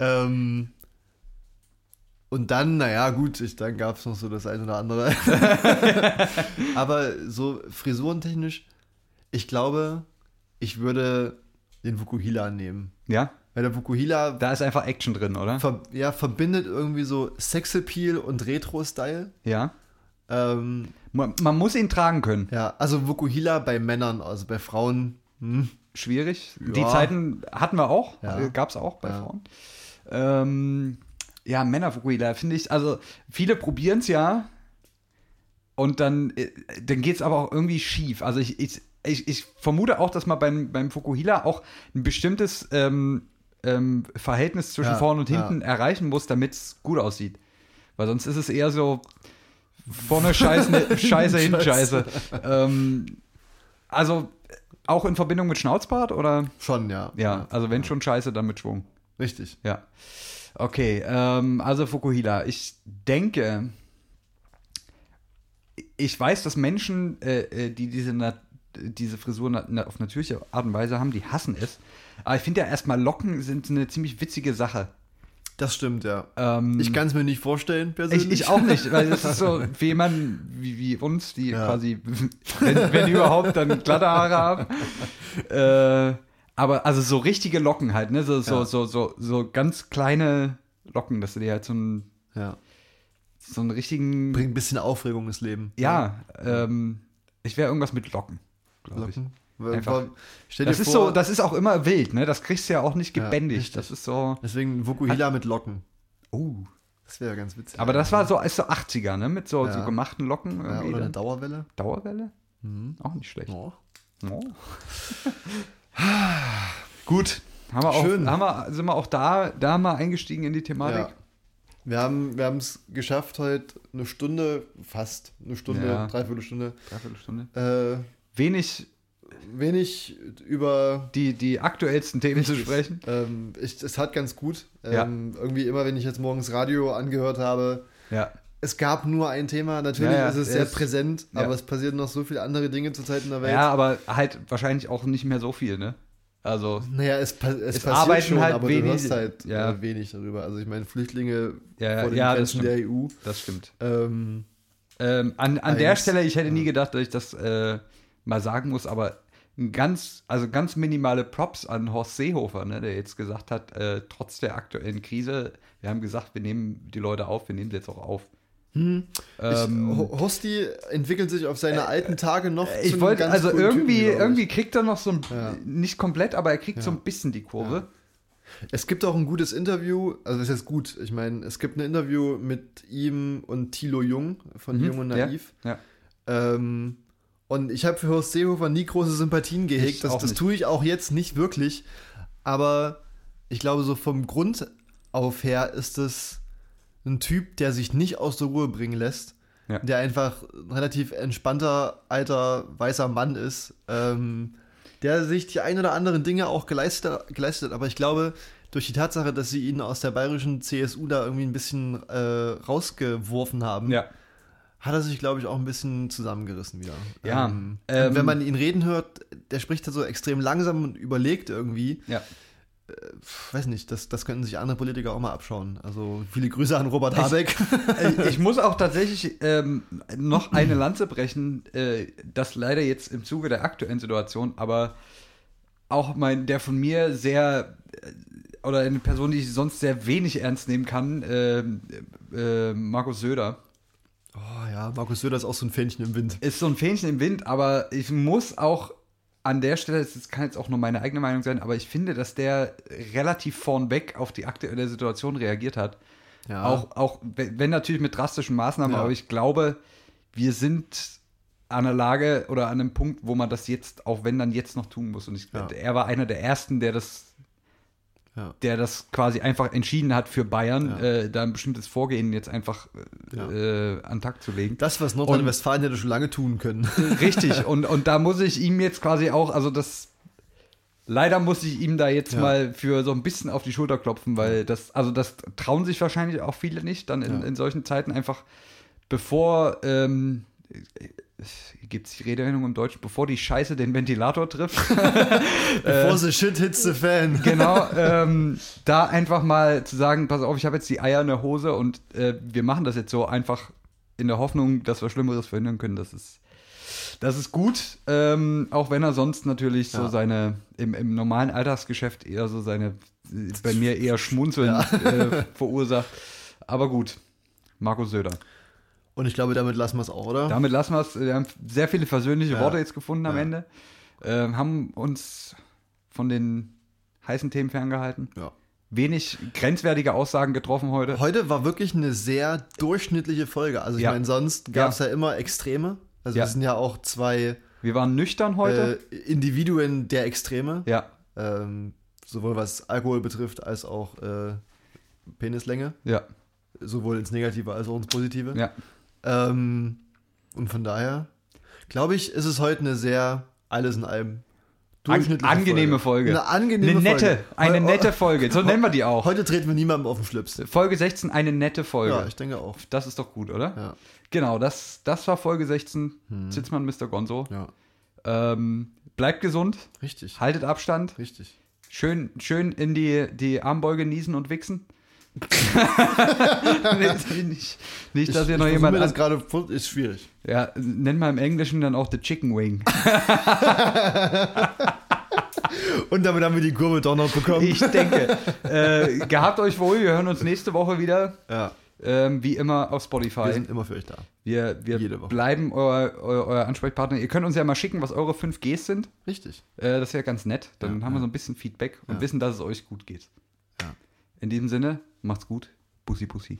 ähm, und dann, naja, gut, ich, dann gab es noch so das eine oder andere. (laughs) Aber so frisurentechnisch, ich glaube, ich würde den Fukuhila nehmen. Ja, Weil der Fukuhila da ist einfach Action drin, oder? ver ja, verbindet irgendwie so Sexappeal und Retro-Style. Ja. Ähm, Man, man muss ihn tragen können. ja, also Fukuhila bei Männern, also bei Frauen. Hm. Schwierig. Ja. Die Zeiten hatten wir auch, Ja. gab es auch bei Ja. Frauen. Ähm, ja, Männer-Fukuhila, finde ich, also viele probieren es ja und dann, äh, dann geht es aber auch irgendwie schief. Also ich, ich, ich, ich vermute auch, dass man beim, beim Fukuhila auch ein bestimmtes ähm, ähm, Verhältnis zwischen Ja, vorne und ja. hinten erreichen muss, damit es gut aussieht. Weil sonst ist es eher so vorne Scheiße, (laughs) Scheiße, hinten Scheiße. Ähm, also auch in Verbindung mit Schnauzbart oder? Schon, ja. Ja, also wenn schon Scheiße, dann mit Schwung. Richtig. Ja. Okay, ähm, also Fukuhila. Ich denke, ich weiß, dass Menschen, äh, äh, die diese, Nat diese Frisur na na auf natürliche Art und Weise haben, die hassen es. Aber ich finde ja erstmal Locken sind eine ziemlich witzige Sache. Das stimmt, ja. Ähm, Ich kann es mir nicht vorstellen, persönlich. ich, ich auch nicht, weil das ist so (laughs) für jemanden wie, wie uns, die Ja. quasi, (laughs) wenn, wenn überhaupt, dann glatte Haare haben. (laughs) Äh, aber also so richtige Locken halt, ne? So, so, Ja. so, so, so ganz kleine Locken, dass du dir halt so einen, Ja. so einen richtigen. Bringt ein bisschen Aufregung ins Leben. ja, ähm, ich wäre irgendwas mit Locken, glaube ich. Locken. Einfach. Stell dir Das ist vor, so, das ist auch immer wild, ne? Das kriegst du ja auch nicht Ja, gebändigt. das ist so. Deswegen Vokuhila mit Locken. Oh. Das wäre ganz witzig. Aber das war so, ist so 80er, ne? Mit so, Ja. so gemachten Locken ja, oder eine. Dauerwelle. Dauerwelle? Mhm. Auch nicht schlecht. Oh. (laughs) Oh. (laughs) (sighs) Gut. Haben wir auch, Schön. Haben wir, sind wir auch da, da mal eingestiegen in die Thematik? Ja. Wir haben wir es geschafft, heute eine Stunde, fast eine Stunde, Ja. dreiviertel Stunde, Dreiviertelstunde. äh, Wenig wenig über. die, die aktuellsten Themen zu sprechen. Ähm, ich, es hat ganz gut. Ja. Ähm, Irgendwie immer, wenn ich jetzt morgens Radio angehört habe, Ja. Es gab nur ein Thema. Natürlich Ja, ja, ist es sehr es- präsent, ja. aber es passieren noch so viele andere Dinge zurzeit in der Welt. ja, aber halt wahrscheinlich auch nicht mehr so viel, ne? Also, Naja, es, pa es, Es passiert arbeiten schon, halt aber wenig- du hörst halt ja. äh, wenig darüber. Also ich meine, Flüchtlinge Ja, vor den ja, Grenzen der EU. das stimmt. Ähm, Ähm, an an der. Stelle, ich hätte nie gedacht, dass ich das äh, mal sagen muss, aber ganz, also ganz minimale Props an Horst Seehofer, ne, der jetzt gesagt hat, äh, trotz der aktuellen Krise, wir haben gesagt, wir nehmen die Leute auf, wir nehmen sie jetzt auch auf. Ich, Ähm, Ho- Hosti entwickelt sich auf seine alten Tage noch zu Ich wollte, also irgendwie, Typen, ich. irgendwie kriegt er noch so ein, Ja. nicht komplett, aber er kriegt so ein bisschen die Kurve. Es gibt auch ein gutes Interview, also das ist jetzt gut, ich meine, es gibt ein Interview mit ihm und Thilo Jung von Mhm, Jung und ja, Naiv. ja. Ähm, und ich habe für Horst Seehofer nie große Sympathien Ich gehegt. Das, das tue ich auch jetzt nicht wirklich. Aber ich glaube, so vom Grund auf her ist es ein Typ, der sich nicht aus der Ruhe bringen lässt. Ja. Der einfach ein relativ entspannter, alter, weißer Mann ist. Ähm, der sich die ein oder anderen Dinge auch geleistet, geleistet hat. Aber ich glaube, durch die Tatsache, dass sie ihn aus der bayerischen CSU da irgendwie ein bisschen äh, rausgeworfen haben, Ja. hat er sich, glaube ich, auch ein bisschen zusammengerissen wieder. Ja, Ähm, ähm, wenn man ihn reden hört, der spricht da so extrem langsam und überlegt irgendwie. Ja. Weiß nicht, das, das könnten sich andere Politiker auch mal abschauen. Also viele Grüße an Robert Habeck. (laughs) Äh, ich muss auch tatsächlich ähm, noch eine Lanze brechen, äh, das leider jetzt im Zuge der aktuellen Situation, aber auch mein, der von mir sehr, äh, oder eine Person, die ich sonst sehr wenig ernst nehmen kann, äh, äh, Markus Söder. Oh ja, Markus Söder ist auch so ein Fähnchen im Wind. Ist so ein Fähnchen im Wind, aber ich muss auch an der Stelle, das kann jetzt auch nur meine eigene Meinung sein, aber ich finde, dass der relativ vornweg auf die aktuelle Situation reagiert hat. Ja. Auch, auch wenn natürlich mit drastischen Maßnahmen, Ja. aber ich glaube, wir sind an der Lage oder an einem Punkt, wo man das jetzt, auch wenn dann jetzt noch tun muss. Und ich, Ja. er war einer der ersten, der das, Ja. der das quasi einfach entschieden hat für Bayern, Ja. äh, da ein bestimmtes Vorgehen jetzt einfach äh, Ja. äh, an den Tag zu legen. Das, was Nordrhein-Westfalen hätte schon lange tun können. (laughs) Richtig, (laughs) und, und da muss ich ihm jetzt quasi auch, also das, leider muss ich ihm da jetzt Ja. mal für so ein bisschen auf die Schulter klopfen, weil das, also das trauen sich wahrscheinlich auch viele nicht, dann in, Ja. in solchen Zeiten einfach, bevor, ähm, gibt es die Redewendung im Deutschen, bevor die Scheiße den Ventilator trifft. (laughs) Bevor the shit hits the fan. genau, (laughs) ähm, da einfach mal zu sagen, pass auf, ich habe jetzt die Eier in der Hose und äh, wir machen das jetzt so einfach in der Hoffnung, dass wir Schlimmeres verhindern können. Das ist, das ist gut, ähm, auch wenn er sonst natürlich so Ja. seine, im, im normalen Alltagsgeschäft eher so seine, äh, bei mir eher Schmunzeln äh, verursacht. Aber gut, Markus Söder. Und ich glaube, damit lassen wir es auch, oder? Damit lassen wir es. Wir haben sehr viele versöhnliche Ja. Worte jetzt gefunden am Ja. Ende. Ähm, haben uns von den heißen Themen ferngehalten. Ja. Wenig grenzwertige Aussagen getroffen heute. Heute war wirklich eine sehr durchschnittliche Folge. Also ich Ja. meine, sonst gab es ja. immer Extreme. Also wir sind ja auch zwei Wir waren nüchtern heute. äh, Individuen der Extreme. ja, Ähm, sowohl was Alkohol betrifft, als auch äh, Penislänge. ja, Sowohl ins Negative als auch ins Positive. ja. Ähm, und von daher, glaube ich, ist es heute eine sehr, alles in allem, durchschnittliche angenehme Folge. Eine angenehme Eine nette, Folge. eine nette Folge. So nennen wir die auch. Heute treten wir niemandem auf den Schlips. Folge 16, eine nette Folge. Ja, ich denke auch. das ist doch gut, oder? Ja. Genau, das, das war Folge 16. Sitzmann, Mr. Gonzo. ja, Ähm, bleibt gesund, richtig. haltet Abstand. Richtig. Schön, schön in die, die Armbeuge niesen und wichsen. (laughs) nee, (laughs) nicht, nicht, dass ich, ihr ich noch versuch jemand mir das gerade ist schwierig. ja, nennt mal im Englischen dann auch the Chicken Wing. (laughs) Und damit haben wir die Kurve doch noch bekommen. Ich denke. äh, gehabt euch wohl, wir hören uns nächste Woche wieder. ja, Ähm, wie immer auf wir Spotify. sind immer für euch da. Wir, wir bleiben euer, euer, euer Ansprechpartner. Ihr könnt uns ja mal schicken, was eure 5Gs sind. Richtig. Äh, das wäre ganz nett. Dann Ja, haben wir so ein bisschen Feedback und Ja. wissen, dass es euch gut geht. Ja. In diesem Sinne, macht's gut. Bussi, bussi.